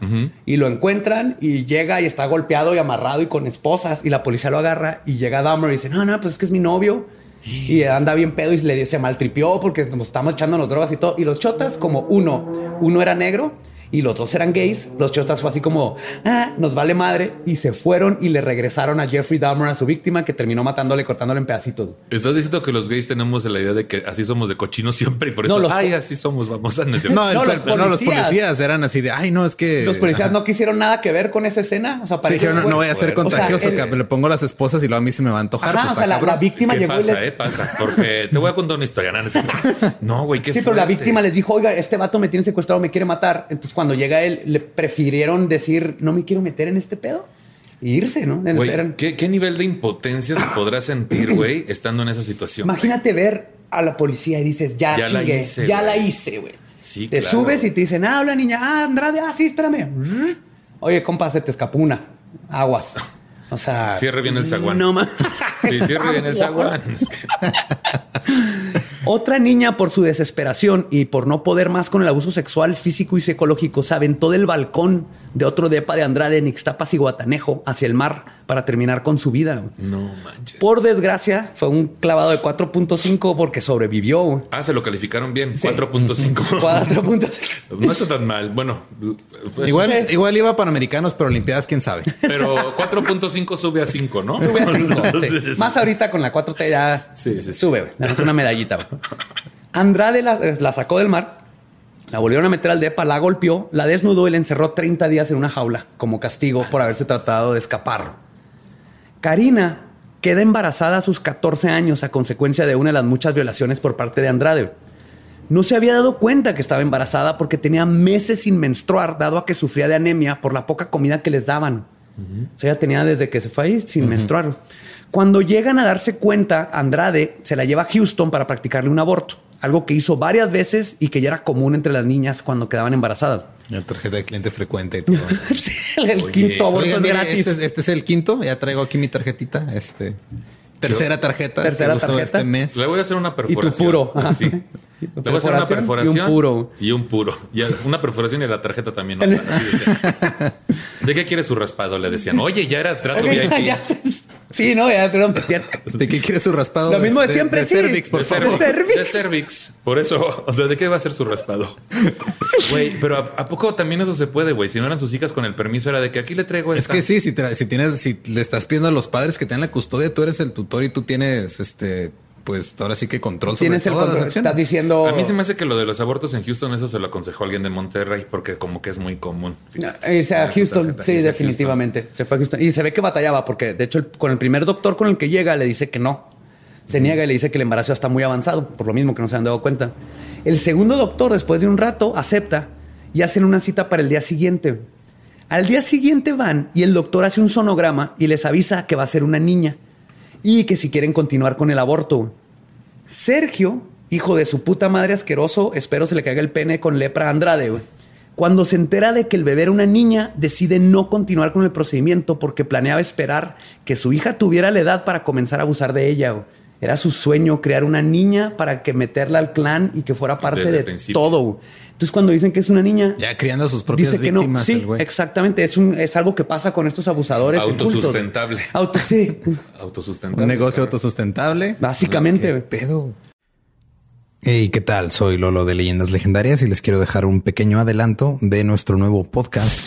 y lo encuentran y llega y está golpeado y amarrado y con esposas y la policía lo agarra y llega Dahmer y dice, no, no, pues es que es mi novio. Y anda bien pedo y le, se maltripió porque nos estamos echando las drogas y todo. Y los chotas, como uno, uno era negro y los dos eran gays, los chotas fue así como, ah, nos vale madre. Y se fueron y le regresaron a Jeffrey Dahmer, a su víctima, que terminó matándole, cortándole en pedacitos. Estás diciendo que los gays tenemos la idea de que así somos de cochinos siempre y por eso, ay, así somos, vamos a decir. No, no, los, policías. eran así de, ay, no, es que. Los policías no quisieron nada que ver con esa escena. O sea, sí, dijeron, no, voy a ser contagioso, que le pongo las esposas y luego a mí se me va a antojar. Pues, o sea, la, víctima llegó pasa, eh, pasa. Porque te voy a contar una historia. No, güey, qué Sí, pero la víctima les dijo, oiga, este vato me tiene secuestrado, me quiere matar. Entonces, cuando llega él, le prefirieron decir, no me quiero meter en este pedo. E irse, ¿no? ¿qué, nivel de impotencia se podrá sentir, güey, estando en esa situación? Imagínate ver a la policía y dices, ya, ya la hice, ya la hice, güey. Sí, te subes y te dicen, ah, habla niña, ah, Andrade, ah, sí, espérame. Oye, compa, se te escapó una. Aguas. O sea, cierre bien el zaguán. No más. Sí, cierre bien el zaguán. Otra niña, por su desesperación y por no poder más con el abuso sexual, físico y psicológico, se aventó del balcón de otro depa de Andrade en Ixtapas y Guatanejo hacia el mar para terminar con su vida. No manches. Por desgracia, fue un clavado de 4.5 porque sobrevivió. Ah, se lo calificaron bien. 4.5. 4.5. no está tan mal. Bueno, pues, igual, igual iba para americanos, pero Olimpiadas, quién sabe. Pero 4.5 sube a 5, ¿no? Sube a 5. Más ahorita con la 4T ya sube. Es una medallita. Andrade la, sacó del mar, la volvieron a meter al depa, la golpeó, la desnudó y la encerró 30 días en una jaula como castigo por haberse tratado de escapar. Karina queda embarazada a sus 14 años a consecuencia de una de las muchas violaciones por parte de Andrade. No se había dado cuenta que estaba embarazada porque tenía meses sin menstruar, dado a que sufría de anemia por la poca comida que les daban. O sea, ella tenía desde que se fue ahí sin menstruar. Cuando llegan a darse cuenta, Andrade se la lleva a Houston para practicarle un aborto, algo que hizo varias veces y que ya era común entre las niñas cuando quedaban embarazadas. La tarjeta de cliente frecuente y todo. el quinto aborto es gratis. Este, este, es el quinto. Ya traigo aquí mi tarjetita. Este. Tercera tarjeta. Tercera tarjeta. Este mes. Le voy a hacer una perforación. Y tu puro. Sí. Le voy a hacer una perforación. Y un puro. Y un puro. Y una perforación y la tarjeta también. ¿De qué quiere su raspado? Le decían. Oye, ya era trato VIP. Sí, no, ya, pero ¿De qué quiere su raspado? Lo mismo de, siempre, de Cervix, por favor. De cervix. de cervix. Por eso, o sea, ¿de qué va a ser su raspado? Güey, pero ¿a, poco también eso se puede, güey? Si no eran sus hijas con el permiso, era de que aquí le traigo Es que sí, si, si tienes, si le estás pidiendo a los padres que tengan la custodia, tú eres el tutor y tú tienes este pues ahora sí que control sobre Tienes todas las Estás diciendo. A mí se me hace que lo de los abortos en Houston, eso se lo aconsejó alguien de Monterrey, porque como que es muy común. o sea, Houston, sí, definitivamente. Se fue a Houston. Y se ve que batallaba, porque de hecho, con el primer doctor con el que llega, le dice que no. Se niega y le dice que el embarazo está muy avanzado, por lo mismo que no se han dado cuenta. El segundo doctor, después de un rato, acepta y hacen una cita para el día siguiente. Al día siguiente van y el doctor hace un sonograma y les avisa que va a ser una niña y que si quieren continuar con el aborto. Sergio, hijo de su puta madre asqueroso, espero se le caiga el pene con lepra a Andrade, Cuando se entera de que el bebé era una niña, decide no continuar con el procedimiento porque planeaba esperar que su hija tuviera la edad para comenzar a abusar de ella. Era su sueño crear una niña para que meterla al clan y que fuera parte de todo. Entonces, cuando dicen que es una niña, ya criando a sus propias dice que víctimas, no. Sí, exactamente. Es, un, es algo que pasa con estos abusadores. Autosustentable. Auto, sí. autosustentable. Un negocio autosustentable. Básicamente. ¿Qué pedo. Hey, ¿qué tal? Soy Lolo de Leyendas Legendarias y les quiero dejar un pequeño adelanto de nuestro nuevo podcast.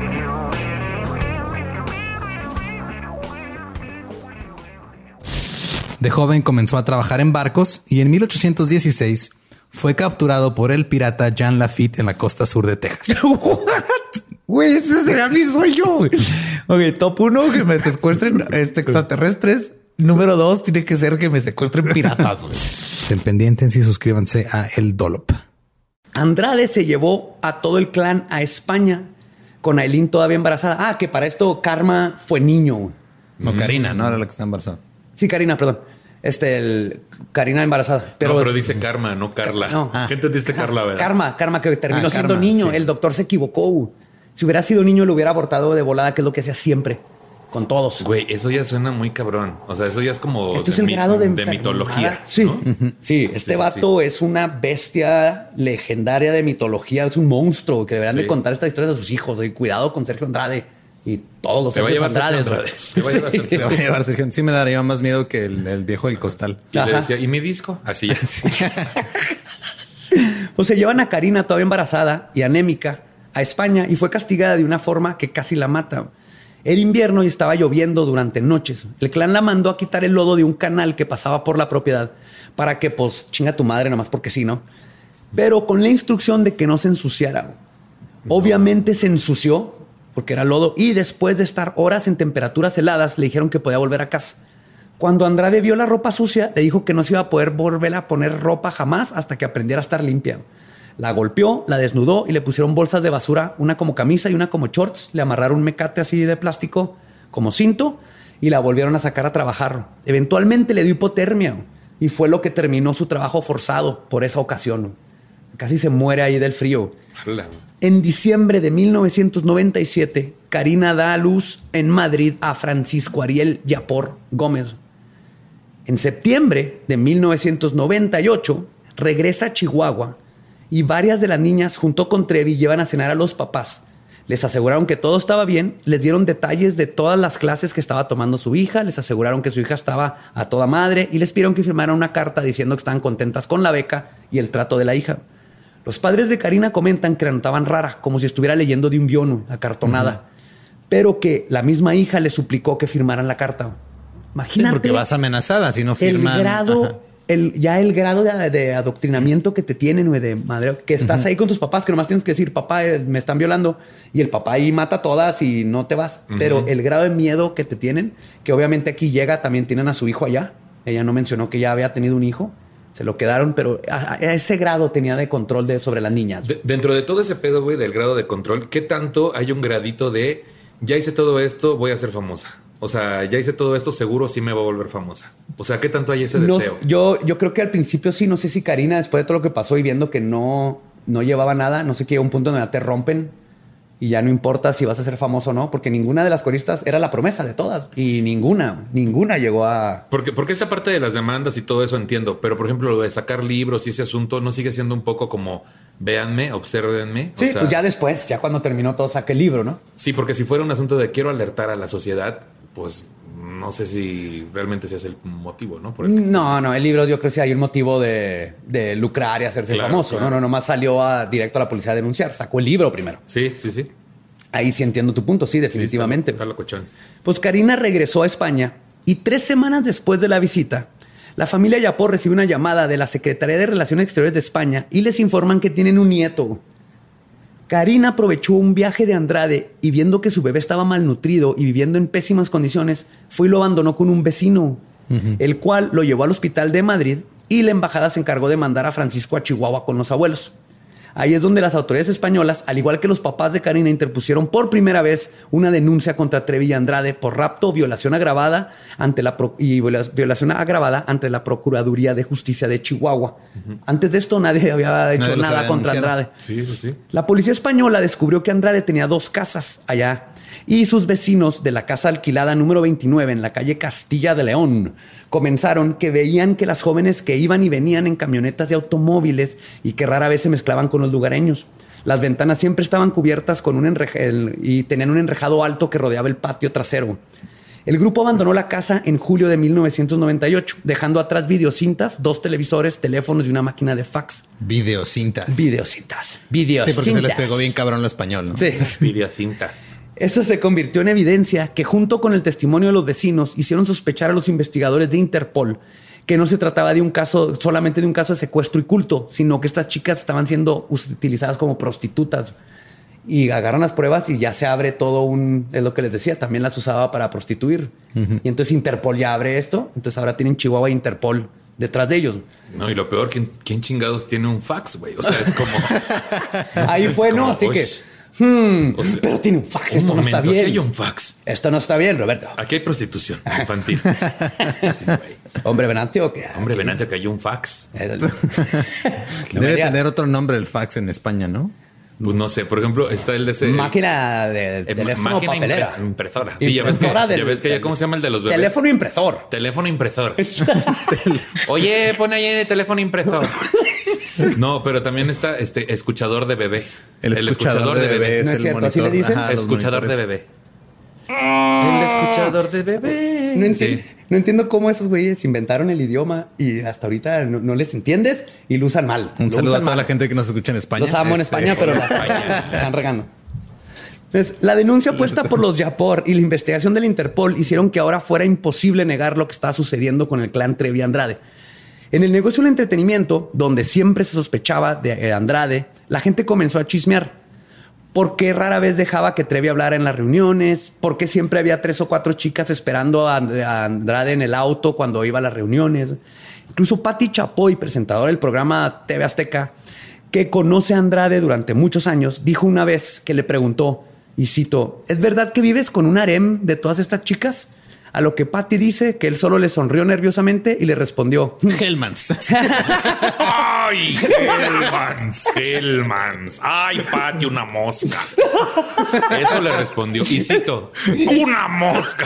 De joven comenzó a trabajar en barcos y en 1816 fue capturado por el pirata Jean Lafitte en la costa sur de Texas. Güey, ese será mi sueño. Ok, top uno, que me secuestren este, extraterrestres. Número dos, tiene que ser que me secuestren piratas. Estén pendientes y suscríbanse a El Dolop. Andrade se llevó a todo el clan a España con Aileen todavía embarazada. Ah, que para esto Karma fue niño. No, Karina, no era la que está embarazada. Sí, Karina, perdón. Este, el Karina embarazada. Pero, no, pero dice Karma, no Carla. No. ¿Qué entendiste, Carla? ¿verdad? Karma, Karma, que terminó ah, siendo niño. El doctor se equivocó. Si hubiera sido niño, lo hubiera abortado de volada, que es lo que hacía siempre con todos. Güey, eso ya suena muy cabrón. O sea, eso ya es como Esto es el grado de, mitología. Sí, sí. Este vato es una bestia legendaria de mitología. Es un monstruo que deberían de contar esta historia a sus hijos. cuidado con Sergio Andrade y todos los Te va a llevar. Te va a llevar, va a llevar Sergio. Sí me daría más miedo que el, viejo del costal. Y le decía, ¿y mi disco? Así. así. pues se llevan a Karina todavía embarazada y anémica a España y fue castigada de una forma que casi la mata. Era invierno y estaba lloviendo durante noches. El clan la mandó a quitar el lodo de un canal que pasaba por la propiedad para que, pues, chinga tu madre, nomás porque sí, ¿no? Pero con la instrucción de que no se ensuciara. Obviamente se ensució porque era lodo y después de estar horas en temperaturas heladas le dijeron que podía volver a casa. Cuando Andrade vio la ropa sucia, le dijo que no se iba a poder volver a poner ropa jamás hasta que aprendiera a estar limpia. La golpeó, la desnudó y le pusieron bolsas de basura, una como camisa y una como shorts. Le amarraron un mecate así de plástico como cinto y la volvieron a sacar a trabajar. Eventualmente le dio hipotermia y fue lo que terminó su trabajo forzado por esa ocasión. Casi se muere ahí del frío. En diciembre de 1997, Karina da a luz en Madrid a Francisco Ariel Yapor Gómez. En septiembre de 1998, regresa a Chihuahua y varias de las niñas junto con Trevi llevan a cenar a los papás. Les aseguraron que todo estaba bien, les dieron detalles de todas las clases que estaba tomando su hija, les aseguraron que su hija estaba a toda madre y les pidieron que firmaran una carta diciendo que estaban contentas con la beca y el trato de la hija. Los padres de Karina comentan que la notaban rara, como si estuviera leyendo de un guion, acartonada, pero que la misma hija le suplicó que firmaran la carta. Imagínate. porque vas amenazada si no firman. El grado, el, ya el grado de, adoctrinamiento que te tienen, de madre, que estás ahí con tus papás, que nomás tienes que decir, papá, eh, me están violando, y el papá ahí mata a todas y no te vas. Pero el grado de miedo que te tienen, que obviamente aquí llega, también tienen a su hijo allá. Ella no mencionó que ya había tenido un hijo se lo quedaron, pero a, ese grado tenía de control de, sobre las niñas. dentro de todo ese pedo, güey, del grado de control, ¿qué tanto hay un gradito de ya hice todo esto, voy a ser famosa? O sea, ya hice todo esto, seguro sí me va a volver famosa. O sea, ¿qué tanto hay ese deseo? Yo, yo creo que al principio sí, no sé si Karina, después de todo lo que pasó y viendo que no, no llevaba nada, no sé qué, un punto donde te rompen y ya no importa si vas a ser famoso o no, porque ninguna de las coristas era la promesa de todas y ninguna, ninguna llegó a. Porque, porque esta parte de las demandas y todo eso entiendo, pero por ejemplo, lo de sacar libros y ese asunto no sigue siendo un poco como véanme, obsérvenme. Sí, pues ya después, ya cuando terminó todo, saqué el libro, ¿no? Sí, porque si fuera un asunto de quiero alertar a la sociedad, pues no sé si realmente ese es el motivo, ¿no? no, no, el libro yo creo que sí hay un motivo de, lucrar y hacerse famoso. No, no, nomás salió a, directo a la policía a denunciar. Sacó el libro primero. Sí, sí, sí. Ahí sí entiendo tu punto, sí, definitivamente. pues Karina regresó a España y tres semanas después de la visita, la familia Yapó recibe una llamada de la Secretaría de Relaciones Exteriores de España y les informan que tienen un nieto. Karina aprovechó un viaje de Andrade y viendo que su bebé estaba malnutrido y viviendo en pésimas condiciones, fue y lo abandonó con un vecino, el cual lo llevó al hospital de Madrid y la embajada se encargó de mandar a Francisco a Chihuahua con los abuelos. Ahí es donde las autoridades españolas, al igual que los papás de Karina, interpusieron por primera vez una denuncia contra Trevi y Andrade por rapto, violación agravada ante la y violación agravada ante la Procuraduría de Justicia de Chihuahua. Antes de esto nadie había hecho nada contra Andrade. Sí, sí, sí. La policía española descubrió que Andrade tenía dos casas allá y sus vecinos de la casa alquilada número 29 en la calle Castilla de León comenzaron que veían que las jóvenes que iban y venían en camionetas y automóviles y que rara vez se mezclaban con los lugareños. Las ventanas siempre estaban cubiertas con un enrejado y tenían un enrejado alto que rodeaba el patio trasero. El grupo abandonó la casa en julio de 1998, dejando atrás videocintas, dos televisores, teléfonos y una máquina de fax. Videocintas. Videocintas. Videocintas. Sí, porque se les pegó bien cabrón lo español, ¿no? Sí. Videocinta. Esto se convirtió en evidencia que junto con el testimonio de los vecinos hicieron sospechar a los investigadores de Interpol que no se trataba de un caso solamente de un caso de secuestro y culto, sino que estas chicas estaban siendo utilizadas como prostitutas y agarran las pruebas y ya se abre todo un, es lo que les decía, también las usaba para prostituir. Y entonces Interpol ya abre esto, entonces ahora tienen Chihuahua e Interpol detrás de ellos. No, y lo peor, ¿quién, quién chingados tiene un fax, güey? O sea, es como... Ahí fue, ¿no? Así que Hmm, pero tiene un fax. Esto no está bien. Aquí hay un fax. Esto no está bien, Roberto. Aquí hay prostitución infantil. Hombre Venancio. Que Hombre Venancio que hay un fax. Debe tener otro nombre el fax en España, ¿no? Pues no sé, por ejemplo, está el de ese. Máquina de eh, teléfono máquina papelera. impresora. ya ves que, ya ves que ya, ¿cómo se llama el de los bebés? Teléfono impresor. Teléfono impresor. Oye, pon ahí el teléfono impresor. No, pero también está este escuchador de bebé. El, escuchador, de, bebé, es, el monitor. ¿Así le dicen? escuchador de bebé. El escuchador de bebé. No, entiendo cómo esos güeyes inventaron el idioma y hasta ahorita no, les entiendes y lo usan mal. Un saludo a toda la gente que nos escucha en España. Los amo en este, España, pero están regando. Entonces, la denuncia puesta por los Yapor y la investigación del Interpol hicieron que ahora fuera imposible negar lo que estaba sucediendo con el clan Trevi Andrade. En el negocio del entretenimiento, donde siempre se sospechaba de Andrade, la gente comenzó a chismear. ¿Por qué rara vez dejaba que Trevi hablara en las reuniones? ¿Por qué siempre había tres o cuatro chicas esperando a Andrade en el auto cuando iba a las reuniones? Incluso Patti Chapoy, presentadora del programa TV Azteca, que conoce a Andrade durante muchos años, dijo una vez que le preguntó, y cito, ¿es verdad que vives con un harem de todas estas chicas? A lo que Patty dice que él solo le sonrió nerviosamente y le respondió: Hellmans. ¡Ay, Hellmans! Hellmans. ¡Ay, Patty, una mosca! Eso le respondió. Y cito: ¡Una mosca!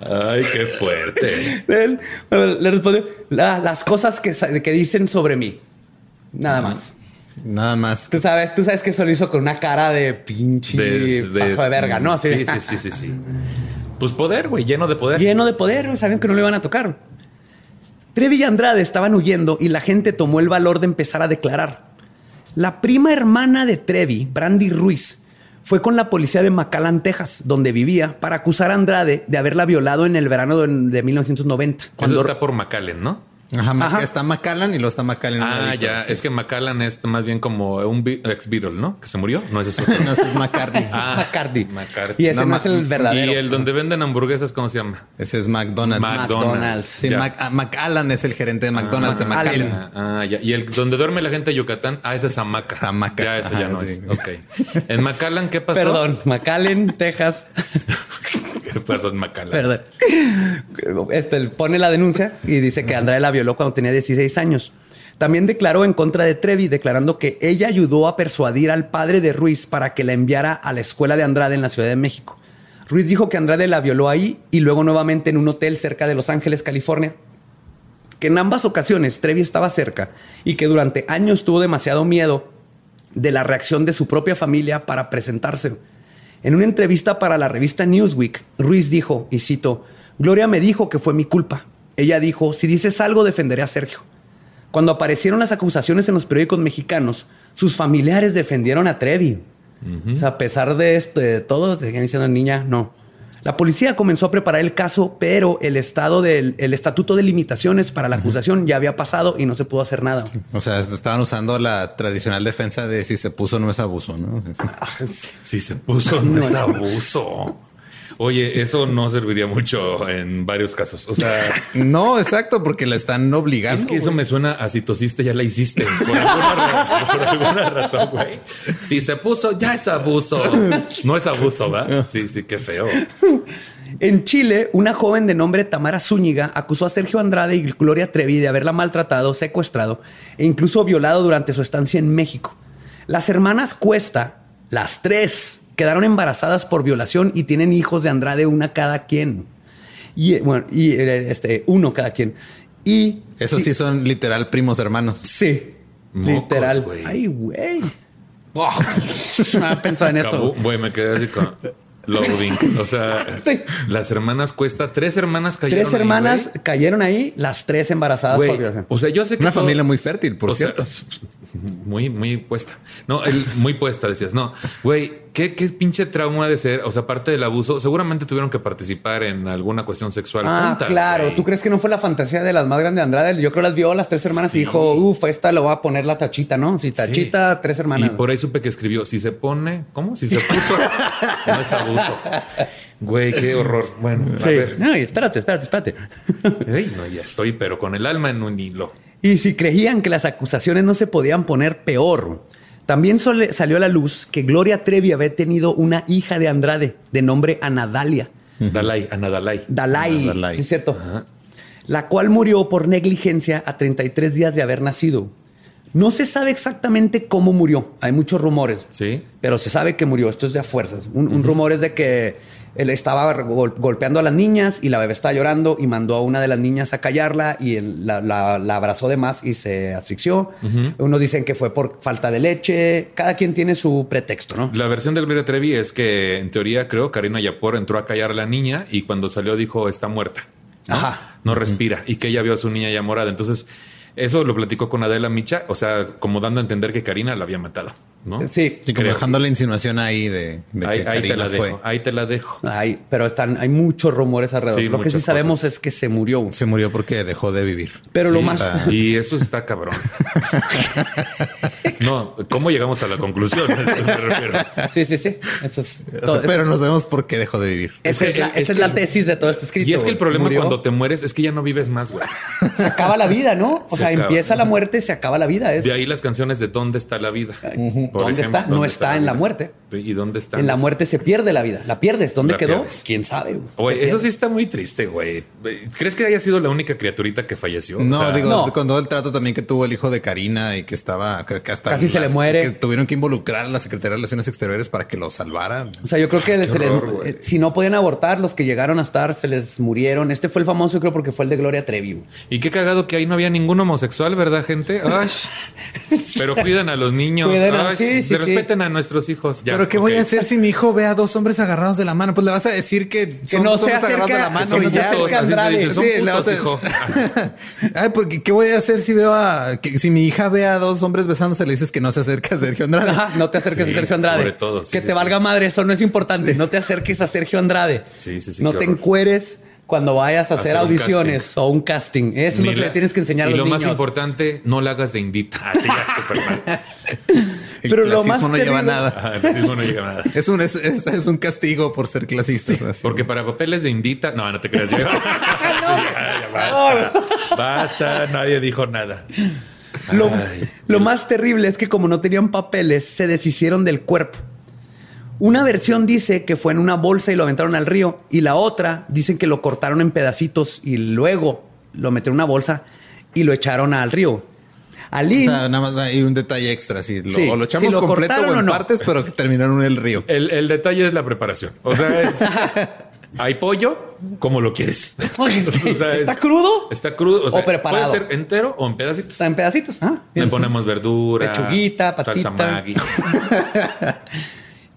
Ay, qué fuerte. le respondió las cosas que, que dicen sobre mí. Nada más. Nada más. Tú sabes, tú sabes que eso lo hizo con una cara de pinche de, paso de verga, ¿no? Sí, sí, sí, sí, sí. Pues poder, güey, lleno de poder. Lleno de poder, sabían que no le iban a tocar. Trevi y Andrade estaban huyendo y la gente tomó el valor de empezar a declarar. La prima hermana de Trevi, Brandy Ruiz, fue con la policía de McAllen, Texas, donde vivía, para acusar a Andrade de haberla violado en el verano de, 1990. Cuando está por McAllen, ¿no? Ajá, está Macallan y luego está Macallan. Ah, ya. Es que Macallan es más bien como un ex Beatle, ¿no? Que se murió. No es eso. no, ese es McCartney. ah, McCartney. Y ese no, es el verdadero. Y el donde venden hamburguesas, ¿cómo se llama? Ese es McDonald's. McDonald's. Sí, ah, Macallan es el gerente de McDonald's de Macallan. Ah, ya. Y el donde duerme la gente de Yucatán, ah, ese es Hamaca. Hamaca. Ya, eso ya no es. Ok. En Macallan, ¿qué pasó? Perdón, McAllen, Texas. ¿Qué pasó en? Perdón. Este, pone la denuncia y dice que Andrade la violó cuando tenía 16 años. También declaró en contra de Trevi, declarando que ella ayudó a persuadir al padre de Ruiz para que la enviara a la escuela de Andrade en la Ciudad de México. Ruiz dijo que Andrade la violó ahí y luego nuevamente en un hotel cerca de Los Ángeles, California. Que en ambas ocasiones Trevi estaba cerca y que durante años tuvo demasiado miedo de la reacción de su propia familia para presentarse. En una entrevista para la revista Newsweek, Ruiz dijo, y cito, Gloria me dijo que fue mi culpa. Ella dijo, si dices algo defenderé a Sergio. Cuando aparecieron las acusaciones en los periódicos mexicanos, sus familiares defendieron a Trevi. O sea, a pesar de esto, de todo, seguían diciendo niña, no. La policía comenzó a preparar el caso, pero el estado del el estatuto de limitaciones para la acusación ya había pasado y no se pudo hacer nada. O sea, estaban usando la tradicional defensa de si se puso no es abuso, ¿no? Si se puso no es abuso. Oye, eso no serviría mucho en varios casos. O sea, no, exacto, porque la están obligando. Es que eso me suena a citosiste, ya la hiciste por alguna, razón, güey. Si se puso, ya es abuso. No es abuso, ¿va? Sí, sí, qué feo. En Chile, una joven de nombre Tamara Zúñiga acusó a Sergio Andrade y Gloria Trevi de haberla maltratado, secuestrado e incluso violado durante su estancia en México. Las hermanas Cuesta, las tres, quedaron embarazadas por violación y tienen hijos de Andrade, una cada quien. Y bueno, y este, uno cada quien. Y esos sí, son literal primos hermanos. Sí, literal. Ay, güey. no había pensado en eso. Güey, me quedé así con. Loading. O sea, las hermanas cuesta. Tres hermanas cayeron Tres hermanas cayeron ahí, las tres embarazadas por violación. O sea, yo sé que. Una familia muy fértil, por cierto. muy, muy puesta. No, muy puesta, decías. No, güey, ¿qué, qué pinche trauma de ser. O sea, aparte del abuso, seguramente tuvieron que participar en alguna cuestión sexual. Ah, claro. ¿Tú crees que no fue la fantasía de las más grandes de Andrade? Yo creo que las vio las tres hermanas y dijo, uff, esta lo va a poner la tachita, ¿no? Si tachita, tres hermanas. Y por ahí supe que escribió, si se pone, ¿cómo? Si se puso, no es abuso. Güey, qué horror. Bueno, a ver. No, espérate, espérate, espérate. no, ya estoy, pero con el alma en un hilo. Y si creían que las acusaciones no se podían poner peor, también salió a la luz que Gloria Trevi había tenido una hija de Andrade de nombre Anadalia. Dalai, Anadalai. Dalai, Dalai. Sí, es cierto. La cual murió por negligencia a 33 días de haber nacido. No se sabe exactamente cómo murió. Hay muchos rumores. Sí. Pero se sabe que murió. Esto es de a fuerzas. Un, rumor es de que él estaba golpeando a las niñas y la bebé estaba llorando y mandó a una de las niñas a callarla y él la, abrazó de más y se asfixió. Unos dicen que fue por falta de leche. Cada quien tiene su pretexto, ¿no? La versión de Gloria Trevi es que en teoría creo Karina Yapor entró a callar a la niña y cuando salió dijo está muerta. Ajá. No respira y que ella vio a su niña ya morada. Entonces eso lo platicó con Adela Micha, o sea, como dando a entender que Karina la había matado, ¿no? Sí. Y como dejando la insinuación ahí de, que Karina te la fue. Dejo, ahí te la dejo. Ay, pero están, hay muchos rumores alrededor. lo que sí sabemos es que se murió. Se murió porque dejó de vivir. Pero lo más... Y eso está cabrón. no, ¿cómo llegamos a la conclusión? sí, sí, sí. Eso es pero no sabemos por qué dejó de vivir. Esa es, la, esa es la tesis de todo este escrito. Y es que el problema cuando te mueres es que ya no vives más, güey. Se acaba la vida, ¿no? O sea, empieza la muerte, se acaba la vida. De ahí las canciones de ¿Dónde está la vida? ¿Dónde está? No está, en la muerte. ¿Y dónde está? En la muerte se pierde la vida. ¿La pierdes? ¿Dónde quedó? ¿Quién sabe? Güey, eso sí está muy triste, güey. ¿Crees que haya sido la única criaturita que falleció? No, digo, con todo el trato también que tuvo el hijo de Karina y que estaba que hasta casi se le muere. Que tuvieron que involucrar a la Secretaría de Relaciones Exteriores para que lo salvaran. O sea, yo creo que eh, si no podían abortar, los que llegaron a estar se les murieron. Este fue el famoso, creo, porque fue el de Gloria Trevi. Y qué cagado que ahí no había ningún homosexual, ¿verdad, gente? Ay, pero cuidan a los niños. Ay, respeten a nuestros hijos. pero qué voy a hacer si mi hijo ve a dos hombres agarrados de la mano? Pues le vas a decir que, son no dos hombres agarrados de la mano y ya. sí, le vas a... Ay, porque qué voy a hacer si veo a que, si mi hija ve a dos hombres besándose, le dices que no se acerque a Sergio Andrade. no te acerques a Sergio Andrade. Sobre todo. que te valga madre, eso no es importante. No te acerques a Sergio Andrade. Sí, sí, sí. No te encueres cuando vayas a hacer, audiciones o un casting. Eso es lo que le tienes que enseñar a los niños. Y lo más importante, no la hagas de indita. Así ya, El Pero lo más no lleva nada. el clasismo no lleva nada. Es un, es, es, un castigo por ser clasistas. porque para papeles de indita... No, no te creas. no. basta, basta. Nadie dijo nada. Lo, lo más terrible es que como no tenían papeles, se deshicieron del cuerpo. Una versión dice que fue en una bolsa y lo aventaron al río y la otra dicen que lo cortaron en pedacitos y luego lo metieron en una bolsa y lo echaron al río. Alin, nada más hay un detalle extra, sí, lo, o lo echamos completo o en partes, pero que terminaron en el río. El, detalle es la preparación. O sea, es, hay pollo, como lo quieres. ¿Está crudo? Está crudo. O, preparado. Puede ser entero o en pedacitos. Está en pedacitos. Ah, Le ponemos verdura, pechuguita, patita. Salsa Maggi.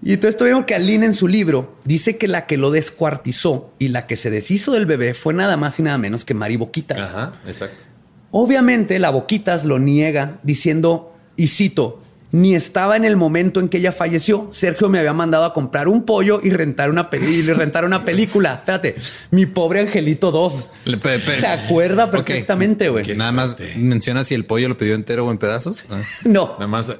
Y entonces tuvieron que Aline en su libro dice que la que lo descuartizó y la que se deshizo del bebé fue nada más y nada menos que Mari Boquita. Ajá, exacto. Obviamente la Boquitas lo niega diciendo, y cito, ni estaba en el momento en que ella falleció. Sergio me había mandado a comprar un pollo y rentar una, y rentar una película. Espérate, mi pobre Angelito 2. Se acuerda perfectamente, güey. Que nada más menciona si el pollo lo pidió entero o en pedazos. No. Nada más.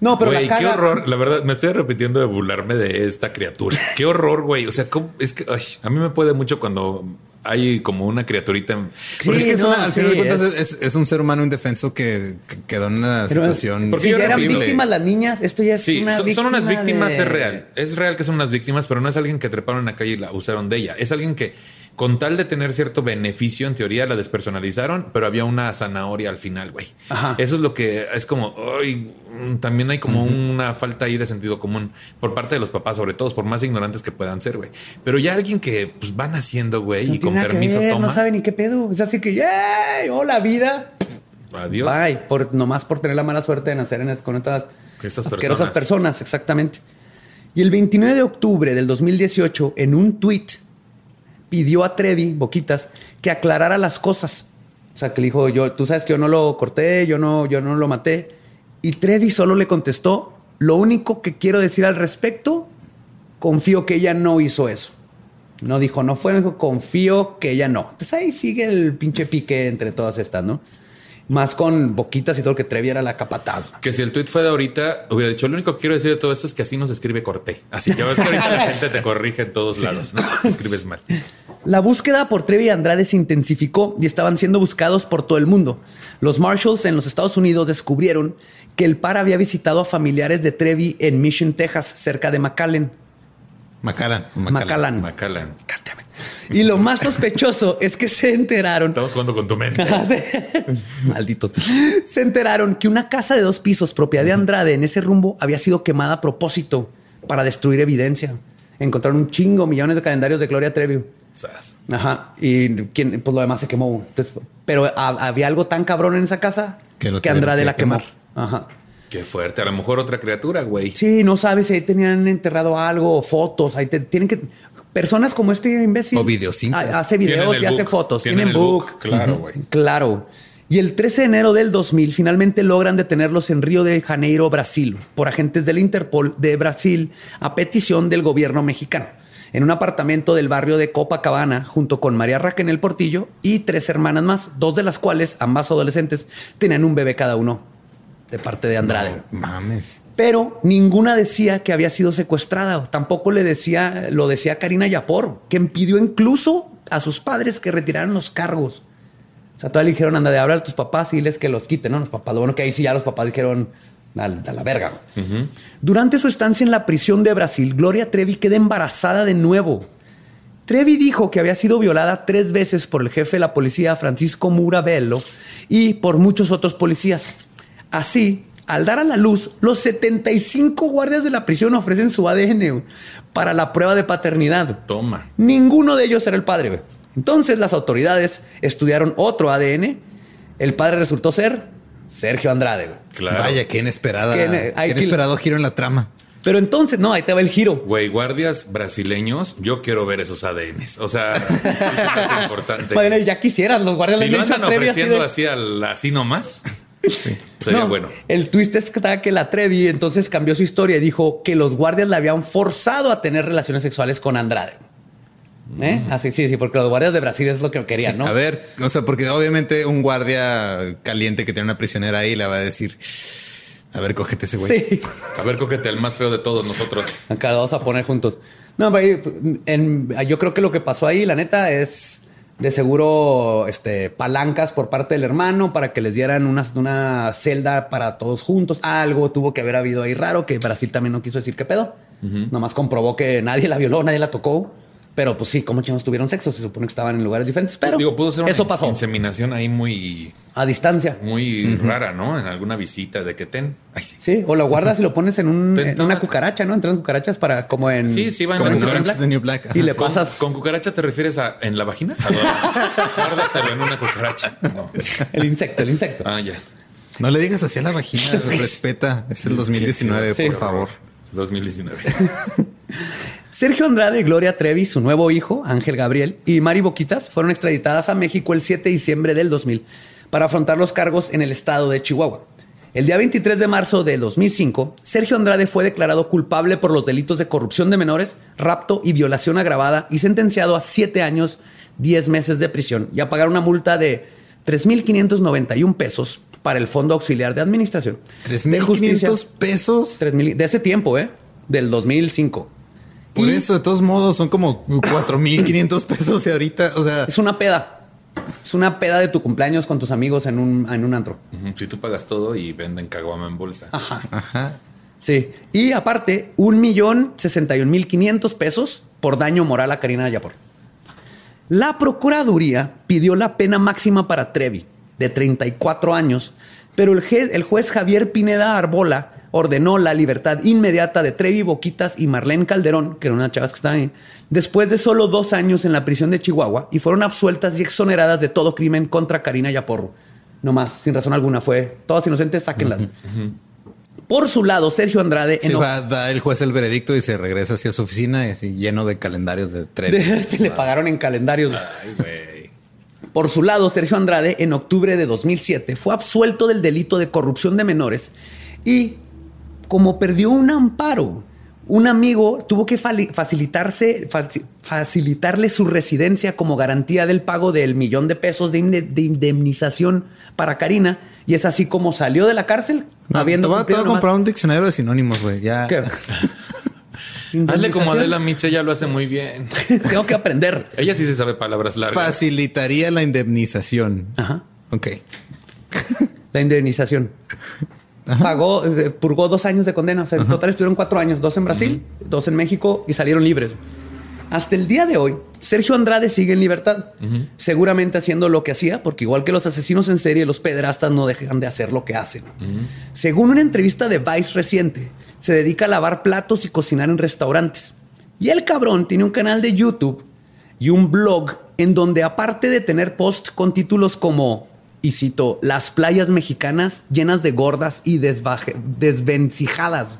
No, pero la qué horror. La verdad, me estoy repitiendo de burlarme de esta criatura. qué horror, güey. O sea, es que a mí me puede mucho cuando hay como una criaturita. Sí, es que es al final de cuentas es, un ser humano indefenso que, quedó en una situación. Porque si ya eran víctimas las niñas, esto ya es una son, víctima son unas víctimas, es real. Es real que son unas víctimas, pero no es alguien que treparon en la calle y la usaron de ella. Es alguien que con tal de tener cierto beneficio, en teoría la despersonalizaron, pero había una zanahoria al final, güey. Eso es lo que es como, ay, también hay como una falta ahí de sentido común por parte de los papás, sobre todo, por más ignorantes que puedan ser, güey. Pero ya alguien que pues, van haciendo, güey, y con permiso toma. No sabe ni qué pedo. Es así que, ¡yay! ¡Hola, vida! Adiós. Bye. Por, nomás por tener la mala suerte de nacer en, con estas asquerosas personas, exactamente. Y el 29 de octubre del 2018, en un tweet pidió a Trevi, Boquitas, que aclarara las cosas. O sea, que le dijo, yo, tú sabes que yo no lo corté, yo no, yo no lo maté. Y Trevi solo le contestó, lo único que quiero decir al respecto, confío que ella no hizo eso. No dijo, no fue, confío que ella no. Entonces ahí sigue el pinche pique entre todas estas, ¿no? Más con boquitas y todo lo que Trevi era la capataz. Que si el tweet fue de ahorita, hubiera dicho, lo único que quiero decir de todo esto es que así nos escribe Corté. Así que ves que ahorita la gente te corrige en todos lados, ¿no? Escribes mal. La búsqueda por Trevi y Andrade se intensificó y estaban siendo buscados por todo el mundo. Los Marshalls en los Estados Unidos descubrieron que el par había visitado a familiares de Trevi en Mission, Texas, cerca de McAllen. McAllen. McAllen. McAllen. Y lo más sospechoso es que se enteraron. Estamos jugando con tu mente. Malditos. Se enteraron que una casa de dos pisos, propiedad de Andrade, en ese rumbo, había sido quemada a propósito para destruir evidencia. Encontraron un chingo, millones de calendarios de Gloria Trevi. Ajá. Y pues lo demás se quemó. pero había algo tan cabrón en esa casa que, Andrade la quemó. Ajá. Qué fuerte. A lo mejor otra criatura, güey. Sí, no sabes si ahí tenían enterrado algo, fotos. Ahí tienen que personas como este imbécil. O videos. Hace videos y hace fotos. Tienen, book. Claro, güey. Claro. Y el 13 de enero del 2000 finalmente logran detenerlos en Río de Janeiro, Brasil, por agentes del Interpol de Brasil a petición del gobierno mexicano, en un apartamento del barrio de Copacabana, junto con María Raquel Portillo y tres hermanas más, dos de las cuales, ambas adolescentes, tenían un bebé cada uno de parte de Andrade. mames pero ninguna decía que había sido secuestrada. Tampoco le decía, lo decía Karina Yapor, que pidió incluso a sus padres que retiraran los cargos. O sea, todavía le dijeron, anda de hablar a tus papás y diles que los quiten, ¿no? Los papás. Lo bueno que ahí sí ya los papás dijeron, A, la verga. Durante su estancia en la prisión de Brasil, Gloria Trevi queda embarazada de nuevo. Trevi dijo que había sido violada tres veces por el jefe de la policía, Francisco Murabello, y por muchos otros policías. Así, al dar a la luz, los 75 guardias de la prisión ofrecen su ADN para la prueba de paternidad. Toma. Ninguno de ellos era el padre. Entonces las autoridades estudiaron otro ADN. El padre resultó ser Sergio Andrade. Claro. Vaya, qué inesperada. Qué, inesperado giro en la trama. Pero entonces, no, ahí te va el giro. Güey, guardias brasileños, yo quiero ver esos ADNs. O sea, es importante. Bueno, ya quisieran los guardias si lo andan ofreciendo así, así, nomás. Sería bueno. El twist es que la Trevi entonces cambió su historia y dijo que los guardias la habían forzado a tener relaciones sexuales con Andrade. ¿Eh? Así, ah, sí, sí, porque los guardias de Brasil es lo que querían, ¿no? A ver, o sea, porque obviamente un guardia caliente que tiene una prisionera ahí le va a decir, a ver, cógete ese güey. Sí. A ver, cógete el más feo de todos nosotros. Acá vamos a poner juntos. No, yo creo que lo que pasó ahí, la neta, es de seguro este, palancas por parte del hermano para que les dieran una, una celda para todos juntos. Algo tuvo que haber habido ahí raro que Brasil también no quiso decir qué pedo. Nomás comprobó que nadie la violó, nadie la tocó. Pero pues sí, como chinos tuvieron sexo, se supone que estaban en lugares diferentes. Pero digo, pudo ser una eso pasó. inseminación ahí muy a distancia, muy rara, ¿no? En alguna visita de que ten. Ay, sí. sí. o lo guardas y lo pones en, una cucaracha, ¿no? Entras cucarachas para como en. Sí, sí, van en New Black. Y le pasas. ¿Con, cucaracha te refieres a en la vagina? Guárdatelo en una cucaracha. El insecto, el insecto. Ah, ya. No le digas así a la vagina, respeta. Es el 2019, por favor. 2019. Sergio Andrade, Gloria Trevi, su nuevo hijo, Ángel Gabriel, y Mari Boquitas fueron extraditadas a México el 7 de diciembre del 2000 para afrontar los cargos en el estado de Chihuahua. El día 23 de marzo de 2005, Sergio Andrade fue declarado culpable por los delitos de corrupción de menores, rapto y violación agravada y sentenciado a siete años, 10 meses de prisión y a pagar una multa de 3.591 pesos para el Fondo Auxiliar de Administración. ¿3.500 pesos? de ese tiempo, ¿eh? Del 2005. Por eso, de todos modos, son como 4.500 pesos y ahorita, o sea... Es una peda. Es una peda de tu cumpleaños con tus amigos en un, en un antro. Si tú pagas todo y venden caguama en bolsa. Ajá. Ajá. Sí. Y aparte, un millón sesenta y un mil quinientos pesos por daño moral a Karina Yapor. La Procuraduría pidió la pena máxima para Trevi, de 34 años, pero el, el juez Javier Pineda Arbola ordenó la libertad inmediata de Trevi Boquitas y Marlene Calderón, que eran unas chavas que estaban ahí, después de solo dos años en la prisión de Chihuahua y fueron absueltas y exoneradas de todo crimen contra Karina Yaporro. No más, sin razón alguna, fue todas inocentes, sáquenlas. Por su lado, Sergio Andrade. Se va, da el juez el veredicto y se regresa hacia su oficina y lleno de calendarios de Trevi. se le pagaron en calendarios. Por su lado, Sergio Andrade, en octubre de 2007, fue absuelto del delito de corrupción de menores y como perdió un amparo, un amigo tuvo que facilitarse, facilitarle su residencia como garantía del pago del millón de pesos de, indemnización para Karina. Y es así como salió de la cárcel. habiendo te voy, a comprar un diccionario de sinónimos, güey. Ya. Hazle como Adela Miche, ella lo hace muy bien. Tengo que aprender. ella sí se sabe palabras largas. Facilitaría la indemnización. Ajá. Ok. La indemnización pagó, eh, purgó dos años de condena. O sea, en total estuvieron cuatro años, dos en Brasil, dos en México y salieron libres. Hasta el día de hoy, Sergio Andrade sigue en libertad, seguramente haciendo lo que hacía, porque igual que los asesinos en serie, los pederastas no dejan de hacer lo que hacen. Según una entrevista de Vice reciente, se dedica a lavar platos y cocinar en restaurantes. Y el cabrón tiene un canal de YouTube y un blog en donde aparte de tener posts con títulos como y cito, las playas mexicanas llenas de gordas y desvencijadas,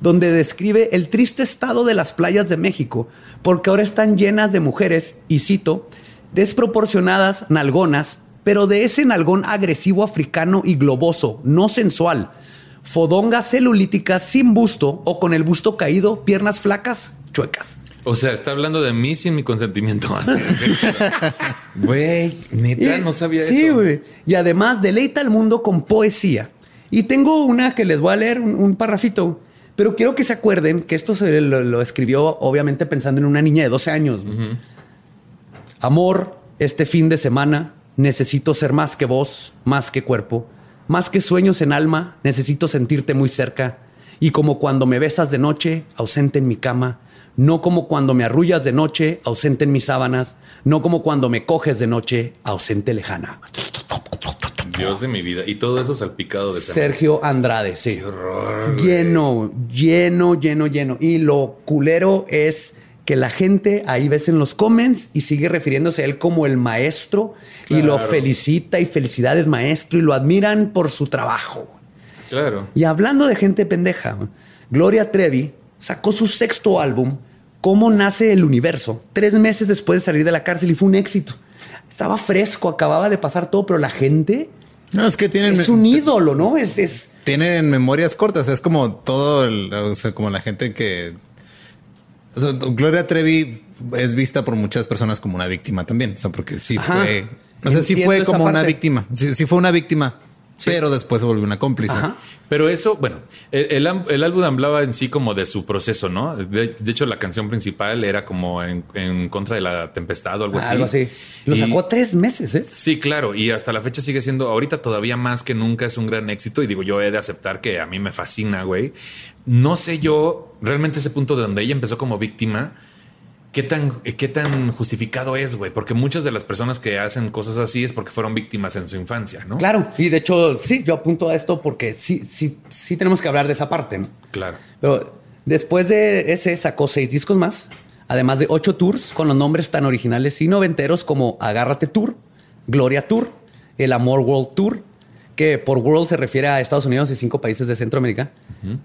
donde describe el triste estado de las playas de México, porque ahora están llenas de mujeres, y cito, desproporcionadas nalgonas, pero de ese nalgón agresivo africano y globoso, no sensual, fodongas celulíticas sin busto o con el busto caído, piernas flacas, chuecas. O sea, está hablando de mí sin mi consentimiento. Güey, neta, no sabía eso. Sí, güey. Y además deleita al mundo con poesía. Y tengo una que les voy a leer, un, parrafito. Pero quiero que se acuerden que esto se lo, escribió obviamente pensando en una niña de 12 años. Amor, este fin de semana necesito ser más que voz, más que cuerpo, Más que sueños en alma, necesito sentirte muy cerca. Y como cuando me besas de noche, ausente en mi cama, no como cuando me arrullas de noche, ausente en mis sábanas, no como cuando me coges de noche, ausente lejana. Dios de mi vida. Y todo eso salpicado de Sergio Andrade, sí. lleno, lleno, lleno, lleno. Y lo culero es que la gente ahí ves en los comments y sigue refiriéndose a él como el maestro y lo felicita y felicidades maestro y lo admiran por su trabajo. Claro. Y hablando de gente pendeja, Gloria Trevi sacó su sexto álbum, Cómo nace el universo, tres meses después de salir de la cárcel y fue un éxito. Estaba fresco, acababa de pasar todo, pero la gente no, es que tienen. Es un ídolo, ¿no? Es, es. Tienen memorias cortas. Es como todo, el, o sea, como la gente que. Gloria Trevi es vista por muchas personas como una víctima también. O sea, porque sí fue. O sea, sí fue como una víctima. sí, fue una víctima pero después se volvió una cómplice. Pero eso, bueno, el, álbum hablaba en sí como de su proceso, ¿no? De, hecho, la canción principal era como en, contra de la tempestad o algo así. Algo así. Lo sacó tres meses, ¿eh? Sí, claro. Y hasta la fecha sigue siendo, ahorita todavía más que nunca es un gran éxito. Y digo, yo he de aceptar que a mí me fascina, güey. No sé yo realmente ese punto de donde ella empezó como víctima ¿Qué tan, qué tan justificado es, güey? Porque muchas de las personas que hacen cosas así es porque fueron víctimas en su infancia, ¿no? Claro. Y de hecho, sí, yo apunto a esto porque sí, sí, sí tenemos que hablar de esa parte. Claro. Pero después de ese sacó seis discos más, además de ocho tours con los nombres tan originales y noventeros como Agárrate Tour, Gloria Tour, El Amor World Tour, que por World se refiere a Estados Unidos y cinco países de Centroamérica,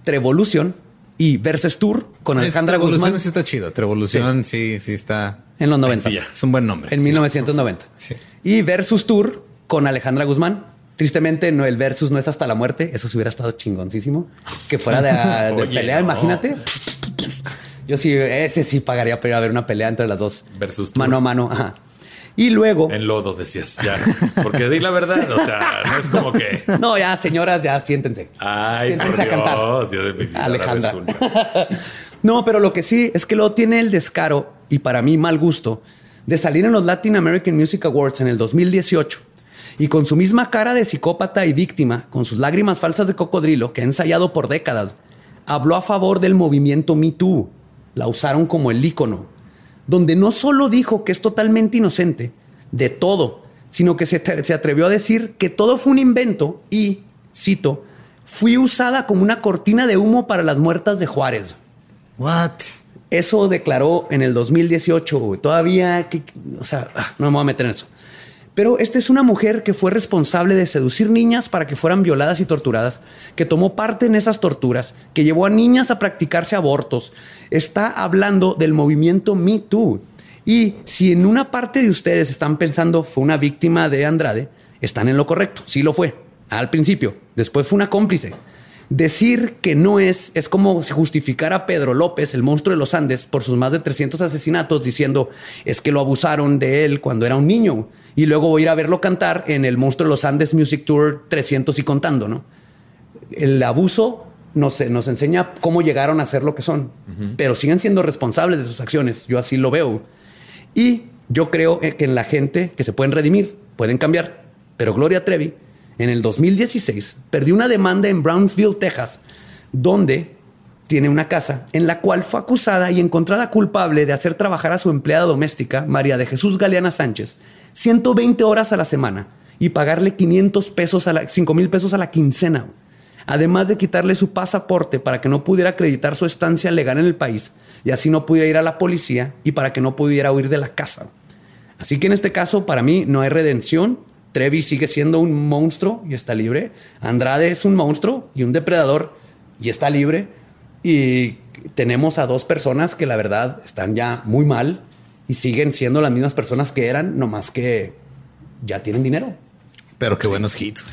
Trevolution, y Versus Tour con Alejandra Guzmán. sí está chido. Trevolución sí. sí, está. En los 90. es un buen nombre. En 1990. Sí. Y Versus Tour con Alejandra Guzmán. Tristemente, no, el Versus no es hasta la muerte. Eso se hubiera estado chingoncísimo. Que fuera de, pelea, imagínate. Yo sí, ese sí pagaría para ir a ver una pelea entre las dos. Versus Mano a mano. Ajá. Y luego. En lodo decías, ya. Porque di la verdad. O sea, no es como que. No, ya, señoras, ya siéntense. Ay, siéntense a cantar. Dios de Alejandra. no, pero lo que sí es que luego tiene el descaro, y para mí mal gusto, de salir en los Latin American Music Awards en el 2018 y con su misma cara de psicópata y víctima, con sus lágrimas falsas de cocodrilo que ha ensayado por décadas, habló a favor del movimiento Me Too. La usaron como el ícono donde no solo dijo que es totalmente inocente de todo, sino que se, atrevió a decir que todo fue un invento y, cito, fui usada como una cortina de humo para las muertas de Juárez. What? Eso declaró en el 2018. Todavía, o sea, ah, no me voy a meter en eso. Pero esta es una mujer que fue responsable de seducir niñas para que fueran violadas y torturadas, que tomó parte en esas torturas, que llevó a niñas a practicarse abortos. Está hablando del movimiento Me Too. Y si en una parte de ustedes están pensando fue una víctima de Andrade, están en lo correcto. Sí lo fue al principio. Después fue una cómplice. Decir que no es es como si justificara a Pedro López, el monstruo de los Andes, por sus más de 300 asesinatos, diciendo es que lo abusaron de él cuando era un niño y luego voy a ir a verlo cantar en el monstruo de los Andes Music Tour 300 y contando, ¿no? El abuso nos, nos enseña cómo llegaron a ser lo que son, pero siguen siendo responsables de sus acciones. Yo así lo veo. Y yo creo que en la gente que se pueden redimir, pueden cambiar, pero Gloria Trevi en el 2016 perdió una demanda en Brownsville, Texas, donde tiene una casa en la cual fue acusada y encontrada culpable de hacer trabajar a su empleada doméstica, María de Jesús Galeana Sánchez, 120 horas a la semana y pagarle 500 pesos a la, 5 mil pesos a la quincena. Además de quitarle su pasaporte para que no pudiera acreditar su estancia legal en el país y así no pudiera ir a la policía y para que no pudiera huir de la casa. Así que en este caso, para mí, no hay redención Trevi sigue siendo un monstruo y está libre. Andrade es un monstruo y un depredador y está libre. Y tenemos a dos personas que la verdad están ya muy mal y siguen siendo las mismas personas que eran, nomás que ya tienen dinero. Pero qué buenos hits.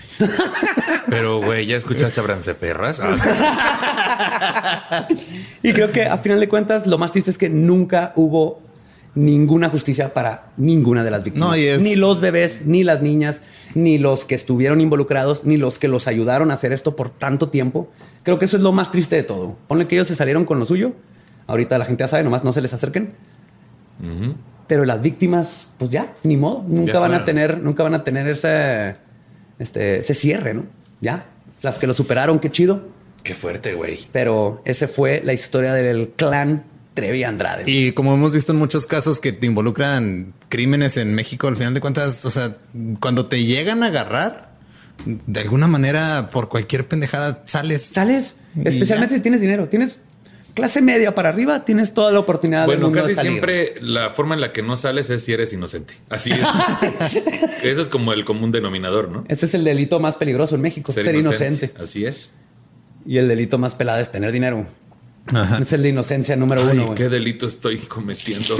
Pero, güey, ¿ya escuchaste a Brance Perras? Ah. y creo que a final de cuentas, lo más triste es que nunca hubo ninguna justicia para ninguna de las víctimas. Ni los bebés, ni las niñas, ni los que estuvieron involucrados, ni los que los ayudaron a hacer esto por tanto tiempo. Creo que eso es lo más triste de todo. Ponle que ellos se salieron con lo suyo. Ahorita la gente ya sabe, nomás no se les acerquen. Pero las víctimas, pues ya, ni modo. Nunca van a tener, nunca van a tener ese, este, ese cierre, ¿no? Ya, las que lo superaron, qué chido. Qué fuerte, güey. Pero ese fue la historia del clan Trevi Andrade. Y como hemos visto en muchos casos que te involucran crímenes en México, al final de cuentas, o sea, cuando te llegan a agarrar, de alguna manera, por cualquier pendejada, sales. Sales, especialmente si tienes dinero. Tienes clase media para arriba, tienes toda la oportunidad bueno, casi siempre la forma en la que no sales es si eres inocente. Así es. Ese es como el común denominador, ¿no? Ese es el delito más peligroso en México, ser, inocente. Así es. Y el delito más pelado es tener dinero. Es el de inocencia número uno. ¿Qué delito estoy cometiendo?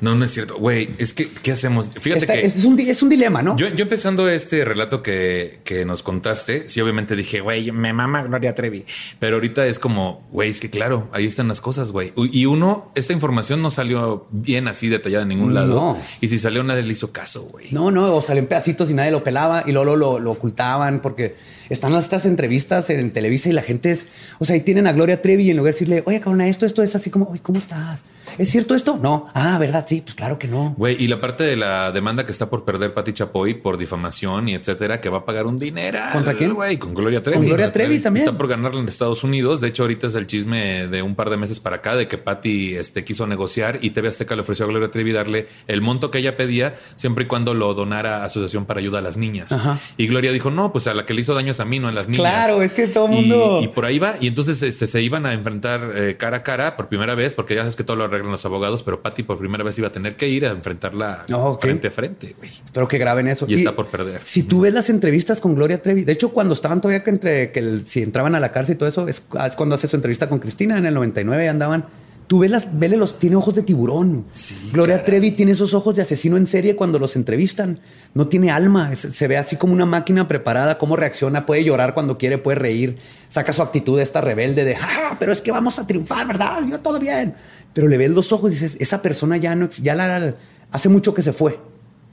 no, no es cierto. Güey, es que, ¿qué hacemos? Fíjate que. Es un, es un, dilema, ¿no? Yo, yo empezando este relato que, que, nos contaste, sí, obviamente dije, güey, me mama Gloria Trevi. Pero ahorita es como, güey, es que claro, ahí están las cosas, güey. Y uno, esta información no salió bien así detallada en ningún lado. Y si salió, nadie le hizo caso, güey. No, no, o salió en pedacitos y nadie lo pelaba y luego lo, lo ocultaban porque están estas entrevistas en Televisa y la gente es, o sea, ahí tienen a Gloria Trevi y en lugar de decirle, oye, cabrón, esto, esto es así como, oye, ¿cómo estás? ¿Es cierto esto? No. Ah, ¿verdad? Sí, pues claro que no. Güey, y la parte de la demanda que está por perder Pati Chapoy por difamación y etcétera, que va a pagar un dinero. ¿Contra quién? Güey, con Gloria Trevi. Con Gloria Trevi, también. Está por ganarla en Estados Unidos. De hecho, ahorita es el chisme de un par de meses para acá de que Pati este, quiso negociar y TV Azteca le ofreció a Gloria Trevi darle el monto que ella pedía siempre y cuando lo donara a Asociación para Ayuda a las Niñas. Y Gloria dijo, no, pues a la que le hizo daño es a mí, no a las niñas. Claro, es que todo el mundo. Y, por ahí va. Y entonces este, se iban a enfrentar eh, cara a cara por primera vez, porque ya sabes que todo lo arreglan los abogados, pero Patty por primera vez iba a tener que ir a enfrentarla frente a frente, güey. Espero que graben eso. Y, está por perder. Si tú ves las entrevistas con Gloria Trevi, de hecho, cuando estaban todavía que entre que si entraban a la cárcel y todo eso, es, es cuando hace su entrevista con Cristina en el 99 andaban Tú ves las, vele los, tiene ojos de tiburón. Gloria Trevi tiene esos ojos de asesino en serie cuando los entrevistan. No tiene alma. se ve así como una máquina preparada, cómo reacciona, puede llorar cuando quiere, puede reír, saca su actitud de esta rebelde de, ah, pero es que vamos a triunfar, ¿verdad? Yo todo bien. Pero le ves los ojos y dices, esa persona ya no, ya la, hace mucho que se fue.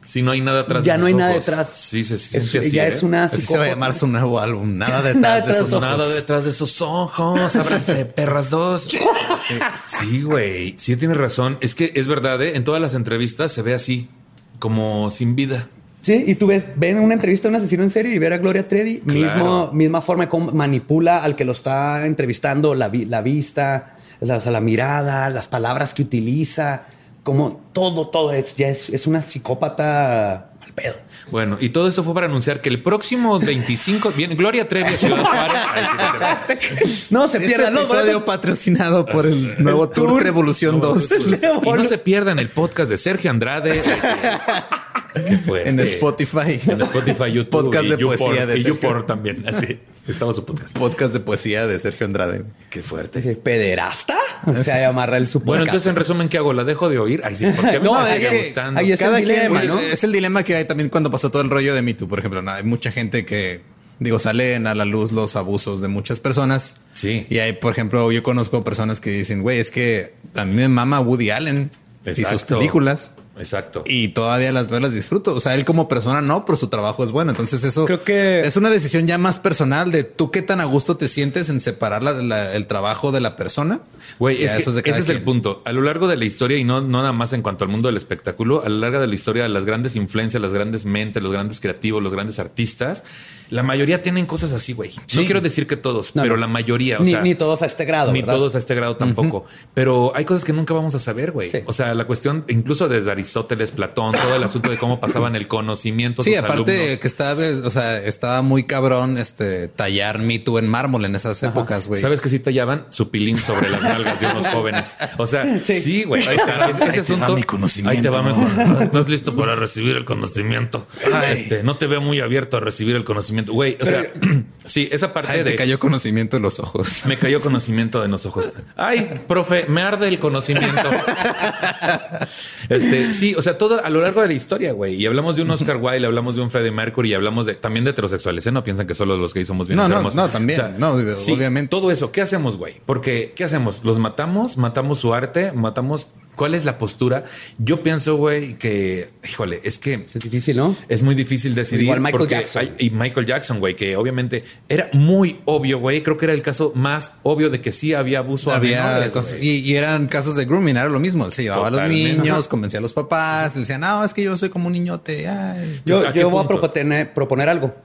Si no hay nada atrás. Ya no hay nada detrás. Sí, se siente así. Ya es ¿eh? una así se va a llamar su nuevo álbum. Nada detrás de esos ojos. Nada detrás de esos ojos. Ábranse, perras dos. sí, güey. Sí, tienes razón. Es que es verdad, ¿eh? En todas las entrevistas se ve así, como sin vida. Sí, y tú ves, ven una entrevista de un asesino en serio y ver a Gloria Trevi, mismo, misma forma de cómo manipula al que lo está entrevistando, la, la vista, la, la mirada, las palabras que utiliza como todo, todo es, ya es, una psicópata al pedo. Bueno, y todo eso fue para anunciar que el próximo 25 viene Gloria Trevi a Ciudad no se pierdan. Este episodio patrocinado por el nuevo Tour, Revolución 2. Y no se pierdan el podcast de Sergio Andrade. En Spotify. En Spotify, YouTube. Podcast de poesía de Y YouPorn también. Así. Estaba su podcast. Podcast de poesía de Sergio Andrade. Qué fuerte. ¿Pederasta? O sea, amarra el su Bueno, entonces en resumen, ¿qué hago? ¿La dejo de oír? Ay, sí, porque no, es que gustando? es el dilema, ¿no? Es el dilema que hay también cuando pasó todo el rollo de Me Too, por ejemplo. hay mucha gente que digo, salen a la luz los abusos de muchas personas. Sí. Y hay, por ejemplo, yo conozco personas que dicen, güey, es que a mí me mama Woody Allen y sus películas. Exacto. Y todavía las veo, las disfruto. O sea, él como persona no, pero su trabajo es bueno. Entonces eso creo que es una decisión ya más personal de tú qué tan a gusto te sientes en separar el trabajo de la persona. Güey, es ese es el punto. A lo largo de la historia y no, no nada más en cuanto al mundo del espectáculo, a lo largo de la historia, las grandes influencias, las grandes mentes, los grandes creativos, los grandes artistas, la mayoría tienen cosas así, güey. No quiero decir que todos, pero la mayoría. O ni, sea, ni, todos a este grado. Ni todos a este grado tampoco. Pero hay cosas que nunca vamos a saber, güey. O sea, la cuestión, incluso desde Aristóteles, Platón, todo el asunto de cómo pasaban el conocimiento. Sí, aparte que estaba, o sea, estaba muy cabrón este tallar mito en mármol en esas épocas, güey. ¿Sabes que sí tallaban su pilín sobre las nalgas de unos jóvenes? O sea, sí, güey. ahí, ese asunto. mi conocimiento. Ahí te va mejor. Estás listo para recibir el conocimiento. Este, no te veo muy abierto a recibir el conocimiento Güey, o sea, sí, esa parte de. Te cayó conocimiento en los ojos. Me cayó conocimiento en los ojos. Ay, profe, me arde el conocimiento. este, sí, o sea, todo a lo largo de la historia, güey. Y hablamos de un Oscar Wilde, hablamos de un Freddie Mercury y hablamos de también de heterosexuales. ¿eh? No piensan que solo los gays somos bien no, No, no, también. no, obviamente. Todo eso, ¿qué hacemos, güey? Porque, ¿qué hacemos? ¿Los matamos? ¿Matamos su arte? ¿Matamos ¿Cuál es la postura? Yo pienso, güey, que, híjole, es que... Es difícil, ¿no? Es muy difícil decidir. Igual Michael Jackson. y Michael Jackson, güey, que obviamente era muy obvio, güey. Creo que era el caso más obvio de que sí había abuso había y, eran casos de grooming, era lo mismo. Él se llevaba a los niños, convencía a los papás, él decía, no, es que yo soy como un niñote. yo, yo voy a proponer, proponer algo.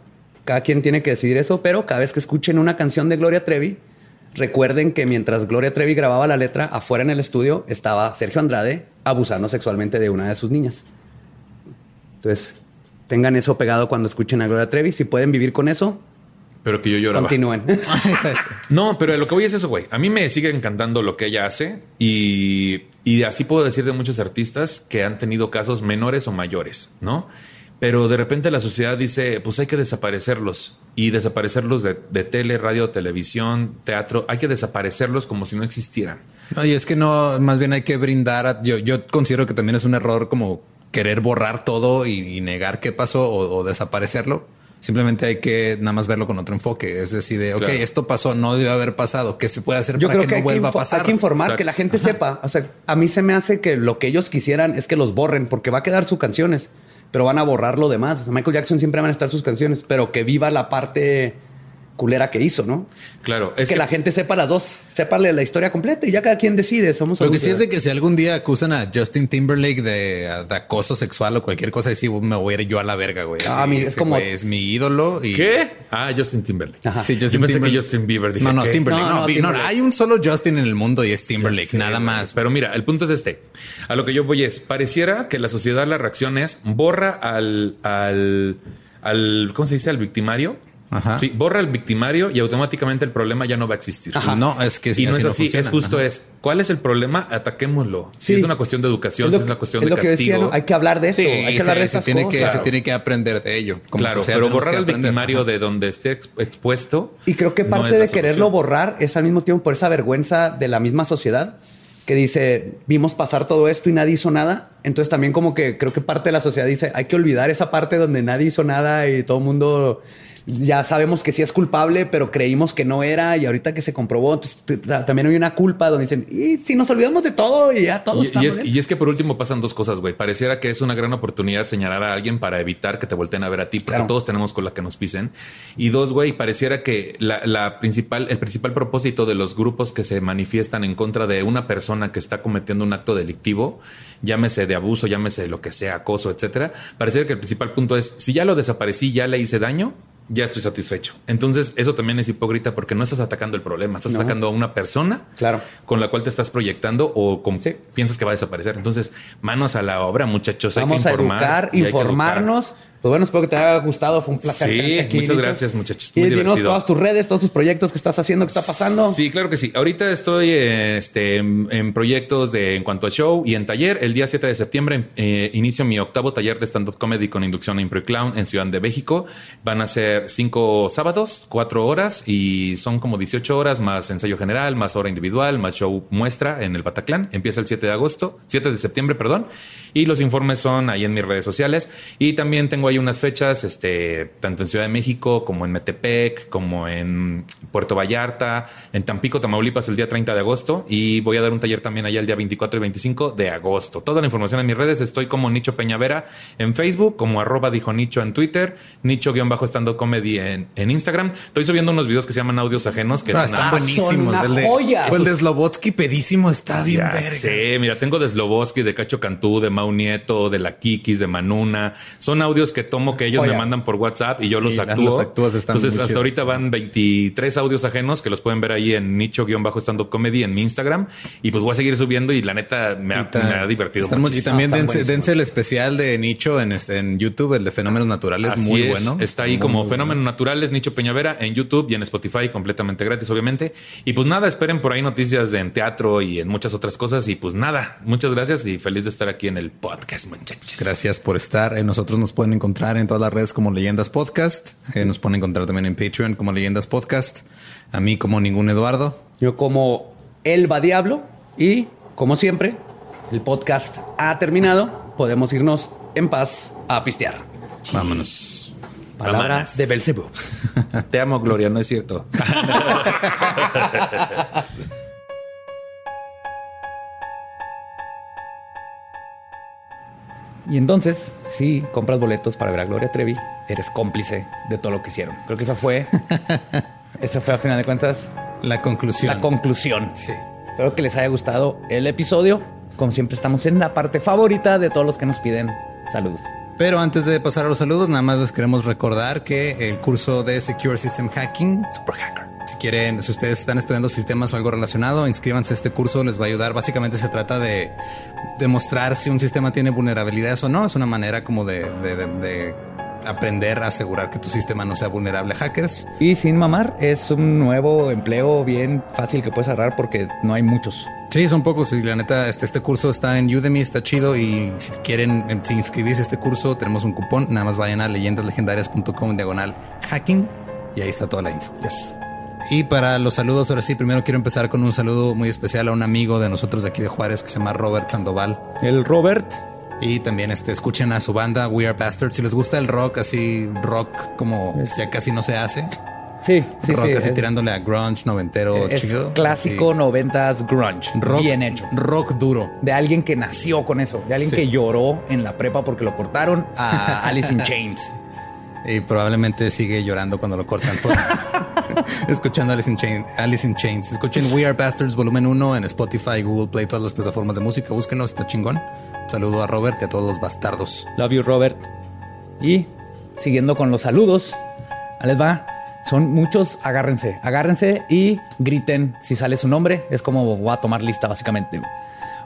cada quien tiene que decidir eso, pero cada vez que escuchen una canción de Gloria Trevi, recuerden que mientras Gloria Trevi grababa la letra, afuera en el estudio estaba Sergio Andrade abusando sexualmente de una de sus niñas. Entonces, tengan eso pegado cuando escuchen a Gloria Trevi. Si pueden vivir con eso, pero que yo lloraba. Continúen. no, pero lo que voy es eso, güey. A mí me sigue encantando lo que ella hace y, y así puedo decir de muchos artistas que han tenido casos menores o mayores, ¿no? Pero de repente la sociedad dice, pues hay que desaparecerlos y desaparecerlos de, tele, radio, televisión, teatro. Hay que desaparecerlos como si no existieran. No, y es que no, más bien hay que brindar. yo, yo considero que también es un error como querer borrar todo y, negar qué pasó o, desaparecerlo. Simplemente hay que nada más verlo con otro enfoque. Es decir, de, ok, esto pasó, no debe haber pasado. ¿Qué se puede hacer para que, no vuelva a pasar? Hay que informar, que la gente sepa. O sea, a mí se me hace que lo que ellos quisieran es que los borren porque va a quedar sus canciones pero van a borrar lo demás. O sea, Michael Jackson siempre van a estar sus canciones, pero que viva la parte culera que hizo, ¿no? Claro. Es que, la gente sepa las dos, séparle la historia completa y ya cada quien decide. Somos Lo que sí es de que si algún día acusan a Justin Timberlake de, acoso sexual o cualquier cosa así, me voy a ir yo a la verga, güey. Ah, mí es como es mi ídolo. Y... ¿Qué? Ah, Justin Timberlake. Sí, Justin yo pensé que Justin Bieber. no, no, Timberlake. No, no, hay un solo Justin en el mundo y es Timberlake, nada más. Pero mira, el punto es este. A lo que yo voy es, pareciera que la sociedad la reacción es borra al, al, al, ¿cómo se dice? Al victimario Sí, borra el victimario y automáticamente el problema ya no va a existir. No, es que y no es así. es justo es cuál es el problema, ataquémoslo. Si es una cuestión de educación, si es una cuestión de castigo. hay que hablar de esto. hay que hablar de se tiene Que, se tiene que aprender de ello. claro, pero borrar el victimario de donde esté expuesto. Y creo que parte de quererlo borrar es al mismo tiempo por esa vergüenza de la misma sociedad que dice, vimos pasar todo esto y nadie hizo nada. Entonces también como que creo que parte de la sociedad dice, hay que olvidar esa parte donde nadie hizo nada y todo el mundo ya sabemos que sí es culpable, pero creímos que no era y ahorita que se comprobó, también hay una culpa donde dicen, y si nos olvidamos de todo y ya todos y, y, es, que por último pasan dos cosas, güey. Pareciera que es una gran oportunidad señalar a alguien para evitar que te volteen a ver a ti, porque todos tenemos con la que nos pisen. Y dos, güey, pareciera que la, principal, el principal propósito de los grupos que se manifiestan en contra de una persona que está cometiendo un acto delictivo, llámese de abuso, llámese lo que sea, acoso, etcétera, pareciera que el principal punto es, si ya lo desaparecí, ya le hice daño, ya estoy satisfecho. Entonces, eso también es hipócrita porque no estás atacando el problema, estás atacando a una persona claro. con la cual te estás proyectando o con, piensas que va a desaparecer. Entonces, manos a la obra, muchachos. Vamos hay que informar a educar, informarnos. Pues bueno, espero que te haya gustado. Fue un placer. Sí, aquí, muchas gracias, muchachos. y dinos todas tus redes, todos tus proyectos que estás haciendo, que está pasando. Sí, claro que sí. Ahorita estoy este, en, proyectos de en cuanto a show y en taller. El día 7 de septiembre eh, inicio mi octavo taller de stand-up comedy con inducción a Impro Clown en Ciudad de México. Van a ser cinco sábados, cuatro horas y son como 18 horas más ensayo general, más hora individual, más show muestra en el Bataclan. Empieza el 7 de agosto, 7 de septiembre, perdón. Y los informes son ahí en mis redes sociales. Y también tengo ahí unas fechas, este, tanto en Ciudad de México como en Metepec, como en Puerto Vallarta, en Tampico, Tamaulipas el día 30 de agosto y voy a dar un taller también allá el día 24 y 25 de agosto. Toda la información en mis redes, estoy como Nicho Peñavera en Facebook, como arroba dijo Nicho en Twitter, Nicho-estando comedy en, en, Instagram. Estoy subiendo unos videos que se llaman audios ajenos que están buenísimos. el de, El de Slobotsky pedísimo está bien verga. Sí, mira, tengo de Slobotsky, de Cacho Cantú, de Mau Nieto, de la Kikis, de Manuna. Son audios que tomo que ellos me mandan por WhatsApp y yo los actúo. Entonces, hasta ahorita van 23 audios ajenos que los pueden ver ahí en nicho-stand-up comedy en mi Instagram. Y pues voy a seguir subiendo y la neta me ha, divertido mucho. Y también dense, el especial de Nicho en, este, en YouTube, el de Fenómenos Naturales, muy bueno. Está ahí como Fenómenos Naturales, Nicho Peñavera en YouTube y en Spotify, completamente gratis, obviamente. Y pues nada, esperen por ahí noticias en teatro y en muchas otras cosas. Y pues nada, muchas gracias y feliz de estar aquí en el podcast, muchachos. Gracias por estar. Eh, nosotros nos pueden encontrar en todas las redes como Leyendas Podcast. Eh, nos pueden encontrar también en Patreon como Leyendas Podcast. A mí como ningún Eduardo. Yo como Elba Diablo. Y como siempre, el podcast ha terminado. Podemos irnos en paz a pistear. Vámonos. Palabra de Belcebú. Te amo, Gloria, no es cierto. Y entonces, si compras boletos para ver a Gloria Trevi, eres cómplice de todo lo que hicieron. Creo que esa fue, esa fue a final de cuentas la conclusión. La conclusión. Sí. Espero que les haya gustado el episodio. Como siempre, estamos en la parte favorita de todos los que nos piden Saludos. Pero antes de pasar a los saludos, nada más les queremos recordar que el curso de Secure System Hacking, Super Hacker. Si quieren, si ustedes están estudiando sistemas o algo relacionado, inscríbanse a este curso, les va a ayudar. Básicamente se trata de demostrar si un sistema tiene vulnerabilidades o no. Es una manera como de, de aprender a asegurar que tu sistema no sea vulnerable a hackers. Y sin mamar, es un nuevo empleo bien fácil que puedes agarrar porque no hay muchos. Sí, son pocos. Y la neta, este, este curso está en Udemy, está chido. Y si quieren em, si inscribirse a este curso, tenemos un cupón. Nada más vayan a leyendaslegendarias.com diagonal hacking y ahí está toda la info. Y para los saludos, ahora sí, primero quiero empezar con un saludo muy especial a un amigo de nosotros de aquí de Juárez que se llama Robert Sandoval. El Robert. Y también este, escuchen a su banda We Are Bastards. Si les gusta el rock, así rock como ya casi no se hace. Sí, sí, rock sí. así tirándole a grunge noventero es Clásico noventas grunge. Rock, bien hecho. Rock duro. De alguien que nació con eso. De alguien que lloró en la prepa porque lo cortaron a Alice in Chains. Y probablemente sigue llorando cuando lo cortan. Escuchando Alice in, Chains, Alice in Chains. Escuchen We Are Bastards volumen 1 en Spotify, Google Play, todas las plataformas de música. Búsquenlo, está chingón. saludo a Robert y a todos los bastardos. Love you, Robert. Y siguiendo con los saludos, les va. Son muchos, agárrense, agárrense y griten si sale su nombre. Es como voy a tomar lista, básicamente.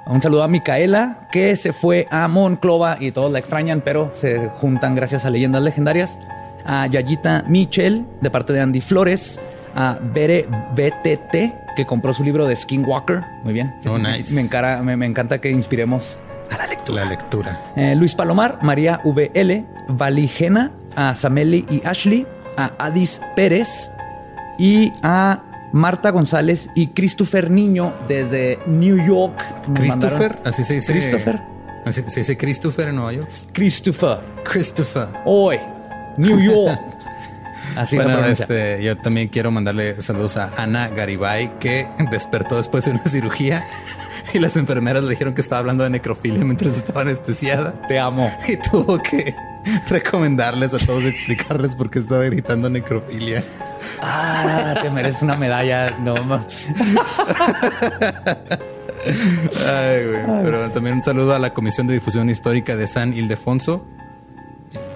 Un saludo a Micaela, que se fue a Monclova y todos la extrañan, pero se juntan gracias a leyendas legendarias. A Yayita Michel, de parte de Andy Flores. A Bere BTT, que compró su libro de Skinwalker. Muy bien. Oh, nice. Me, me, encanta que inspiremos a la lectura. La lectura. Eh, Luis Palomar, María VL, Valigena, a Sameli y Ashley, a Adis Pérez y a Marta González y Christopher Niño desde New York. Christopher, así se dice. Christopher. Así se dice Christopher en Nueva York. Christopher. Christopher. Hoy, New York. Así bueno, este, yo también quiero mandarle saludos a Ana Garibay, que despertó después de una cirugía y las enfermeras le dijeron que estaba hablando de necrofilia mientras estaba anestesiada. Te amo. Y tuvo que recomendarles a todos, explicarles por qué estaba gritando necrofilia. Ah, te mereces una medalla. No, Ay, güey. Pero también un saludo a la Comisión de Difusión Histórica de San Ildefonso.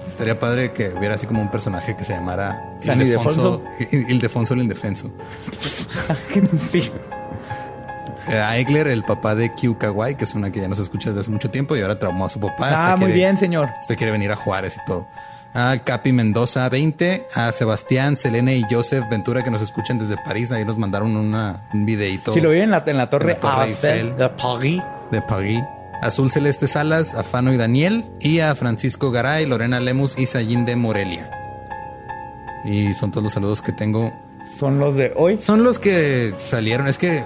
Estaría padre que hubiera así como un personaje que se llamara San Ildefonso. Ildefonso el Indefenso. sí. Eh, a Egler, el papá de Q Kawai, que es una que ya nos escucha desde hace mucho tiempo y ahora traumó a su papá. Ah, este muy bien, señor. Este quiere venir a Juárez y todo. A Capi Mendoza 20, a Sebastián, Selene y Joseph Ventura que nos escuchan desde París. Ahí nos mandaron una, un videito. Sí, lo vi en la, en la torre, Eiffel, de París. De París. Azul Celeste Salas, a Fano y Daniel y a Francisco Garay, Lorena Lemus y Sayin de Morelia. Y son todos los saludos que tengo. ¿Son los de hoy? Son los que salieron. Es que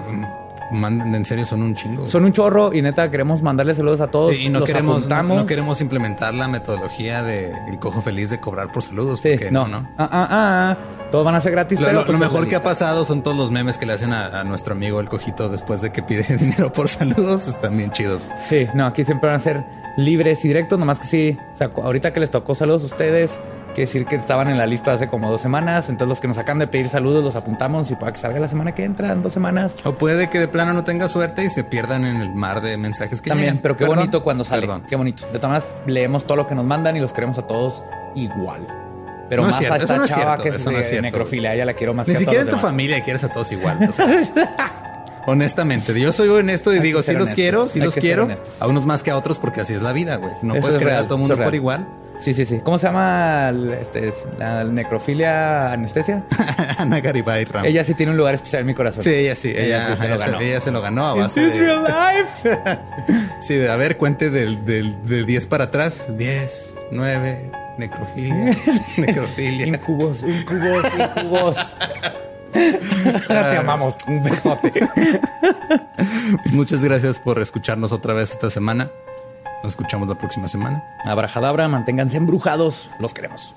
En serio, son un chingo. Son un chorro y neta queremos mandarles saludos a todos. Y no queremos no, queremos implementar la metodología de el cojo feliz de cobrar por saludos. Sí, no, no. Ah, ah, ah, todos van a ser gratis. Lo, pero lo, pues mejor que ha pasado son todos los memes que le hacen a, nuestro amigo el cojito después de que pide dinero por saludos. Están bien chidos. Sí, no, aquí siempre van a ser libres y directos, nomás que sí. O sea, ahorita que les tocó saludos a ustedes, Quiere decir que estaban en la lista hace como dos semanas. Entonces, los que nos acaban de pedir saludos los apuntamos y para que salga la semana que entra, en dos semanas. O puede que de plano no tenga suerte y se pierdan en el mar de mensajes que También, pero qué bonito cuando sale. Perdón. Qué bonito. De todas maneras, leemos todo lo que nos mandan y los queremos a todos igual. Pero más a esta chava que es necrofilia, ella la quiero más Ni siquiera en tu familia quieres a todos igual. honestamente, yo soy honesto y digo, sí los quiero, sí los quiero. A unos más que a otros porque así es la vida, güey. No puedes creer a todo el mundo por igual. Sí, sí, sí. ¿Cómo se llama este, la necrofilia anestesia? Ana Garibay Ram. Ella sí tiene un lugar especial en mi corazón. Sí, ella sí. Ella, ella, se, lo ganó a base de... real life? sí, a ver, cuente del, del, de 10 para atrás. 10, 9, necrofilia, necrofilia. incubos, incubos, incubos. Te amamos. Un besote. Muchas gracias por escucharnos otra vez esta semana. Nos escuchamos la próxima semana. Abrajadabra, manténganse embrujados. Los queremos.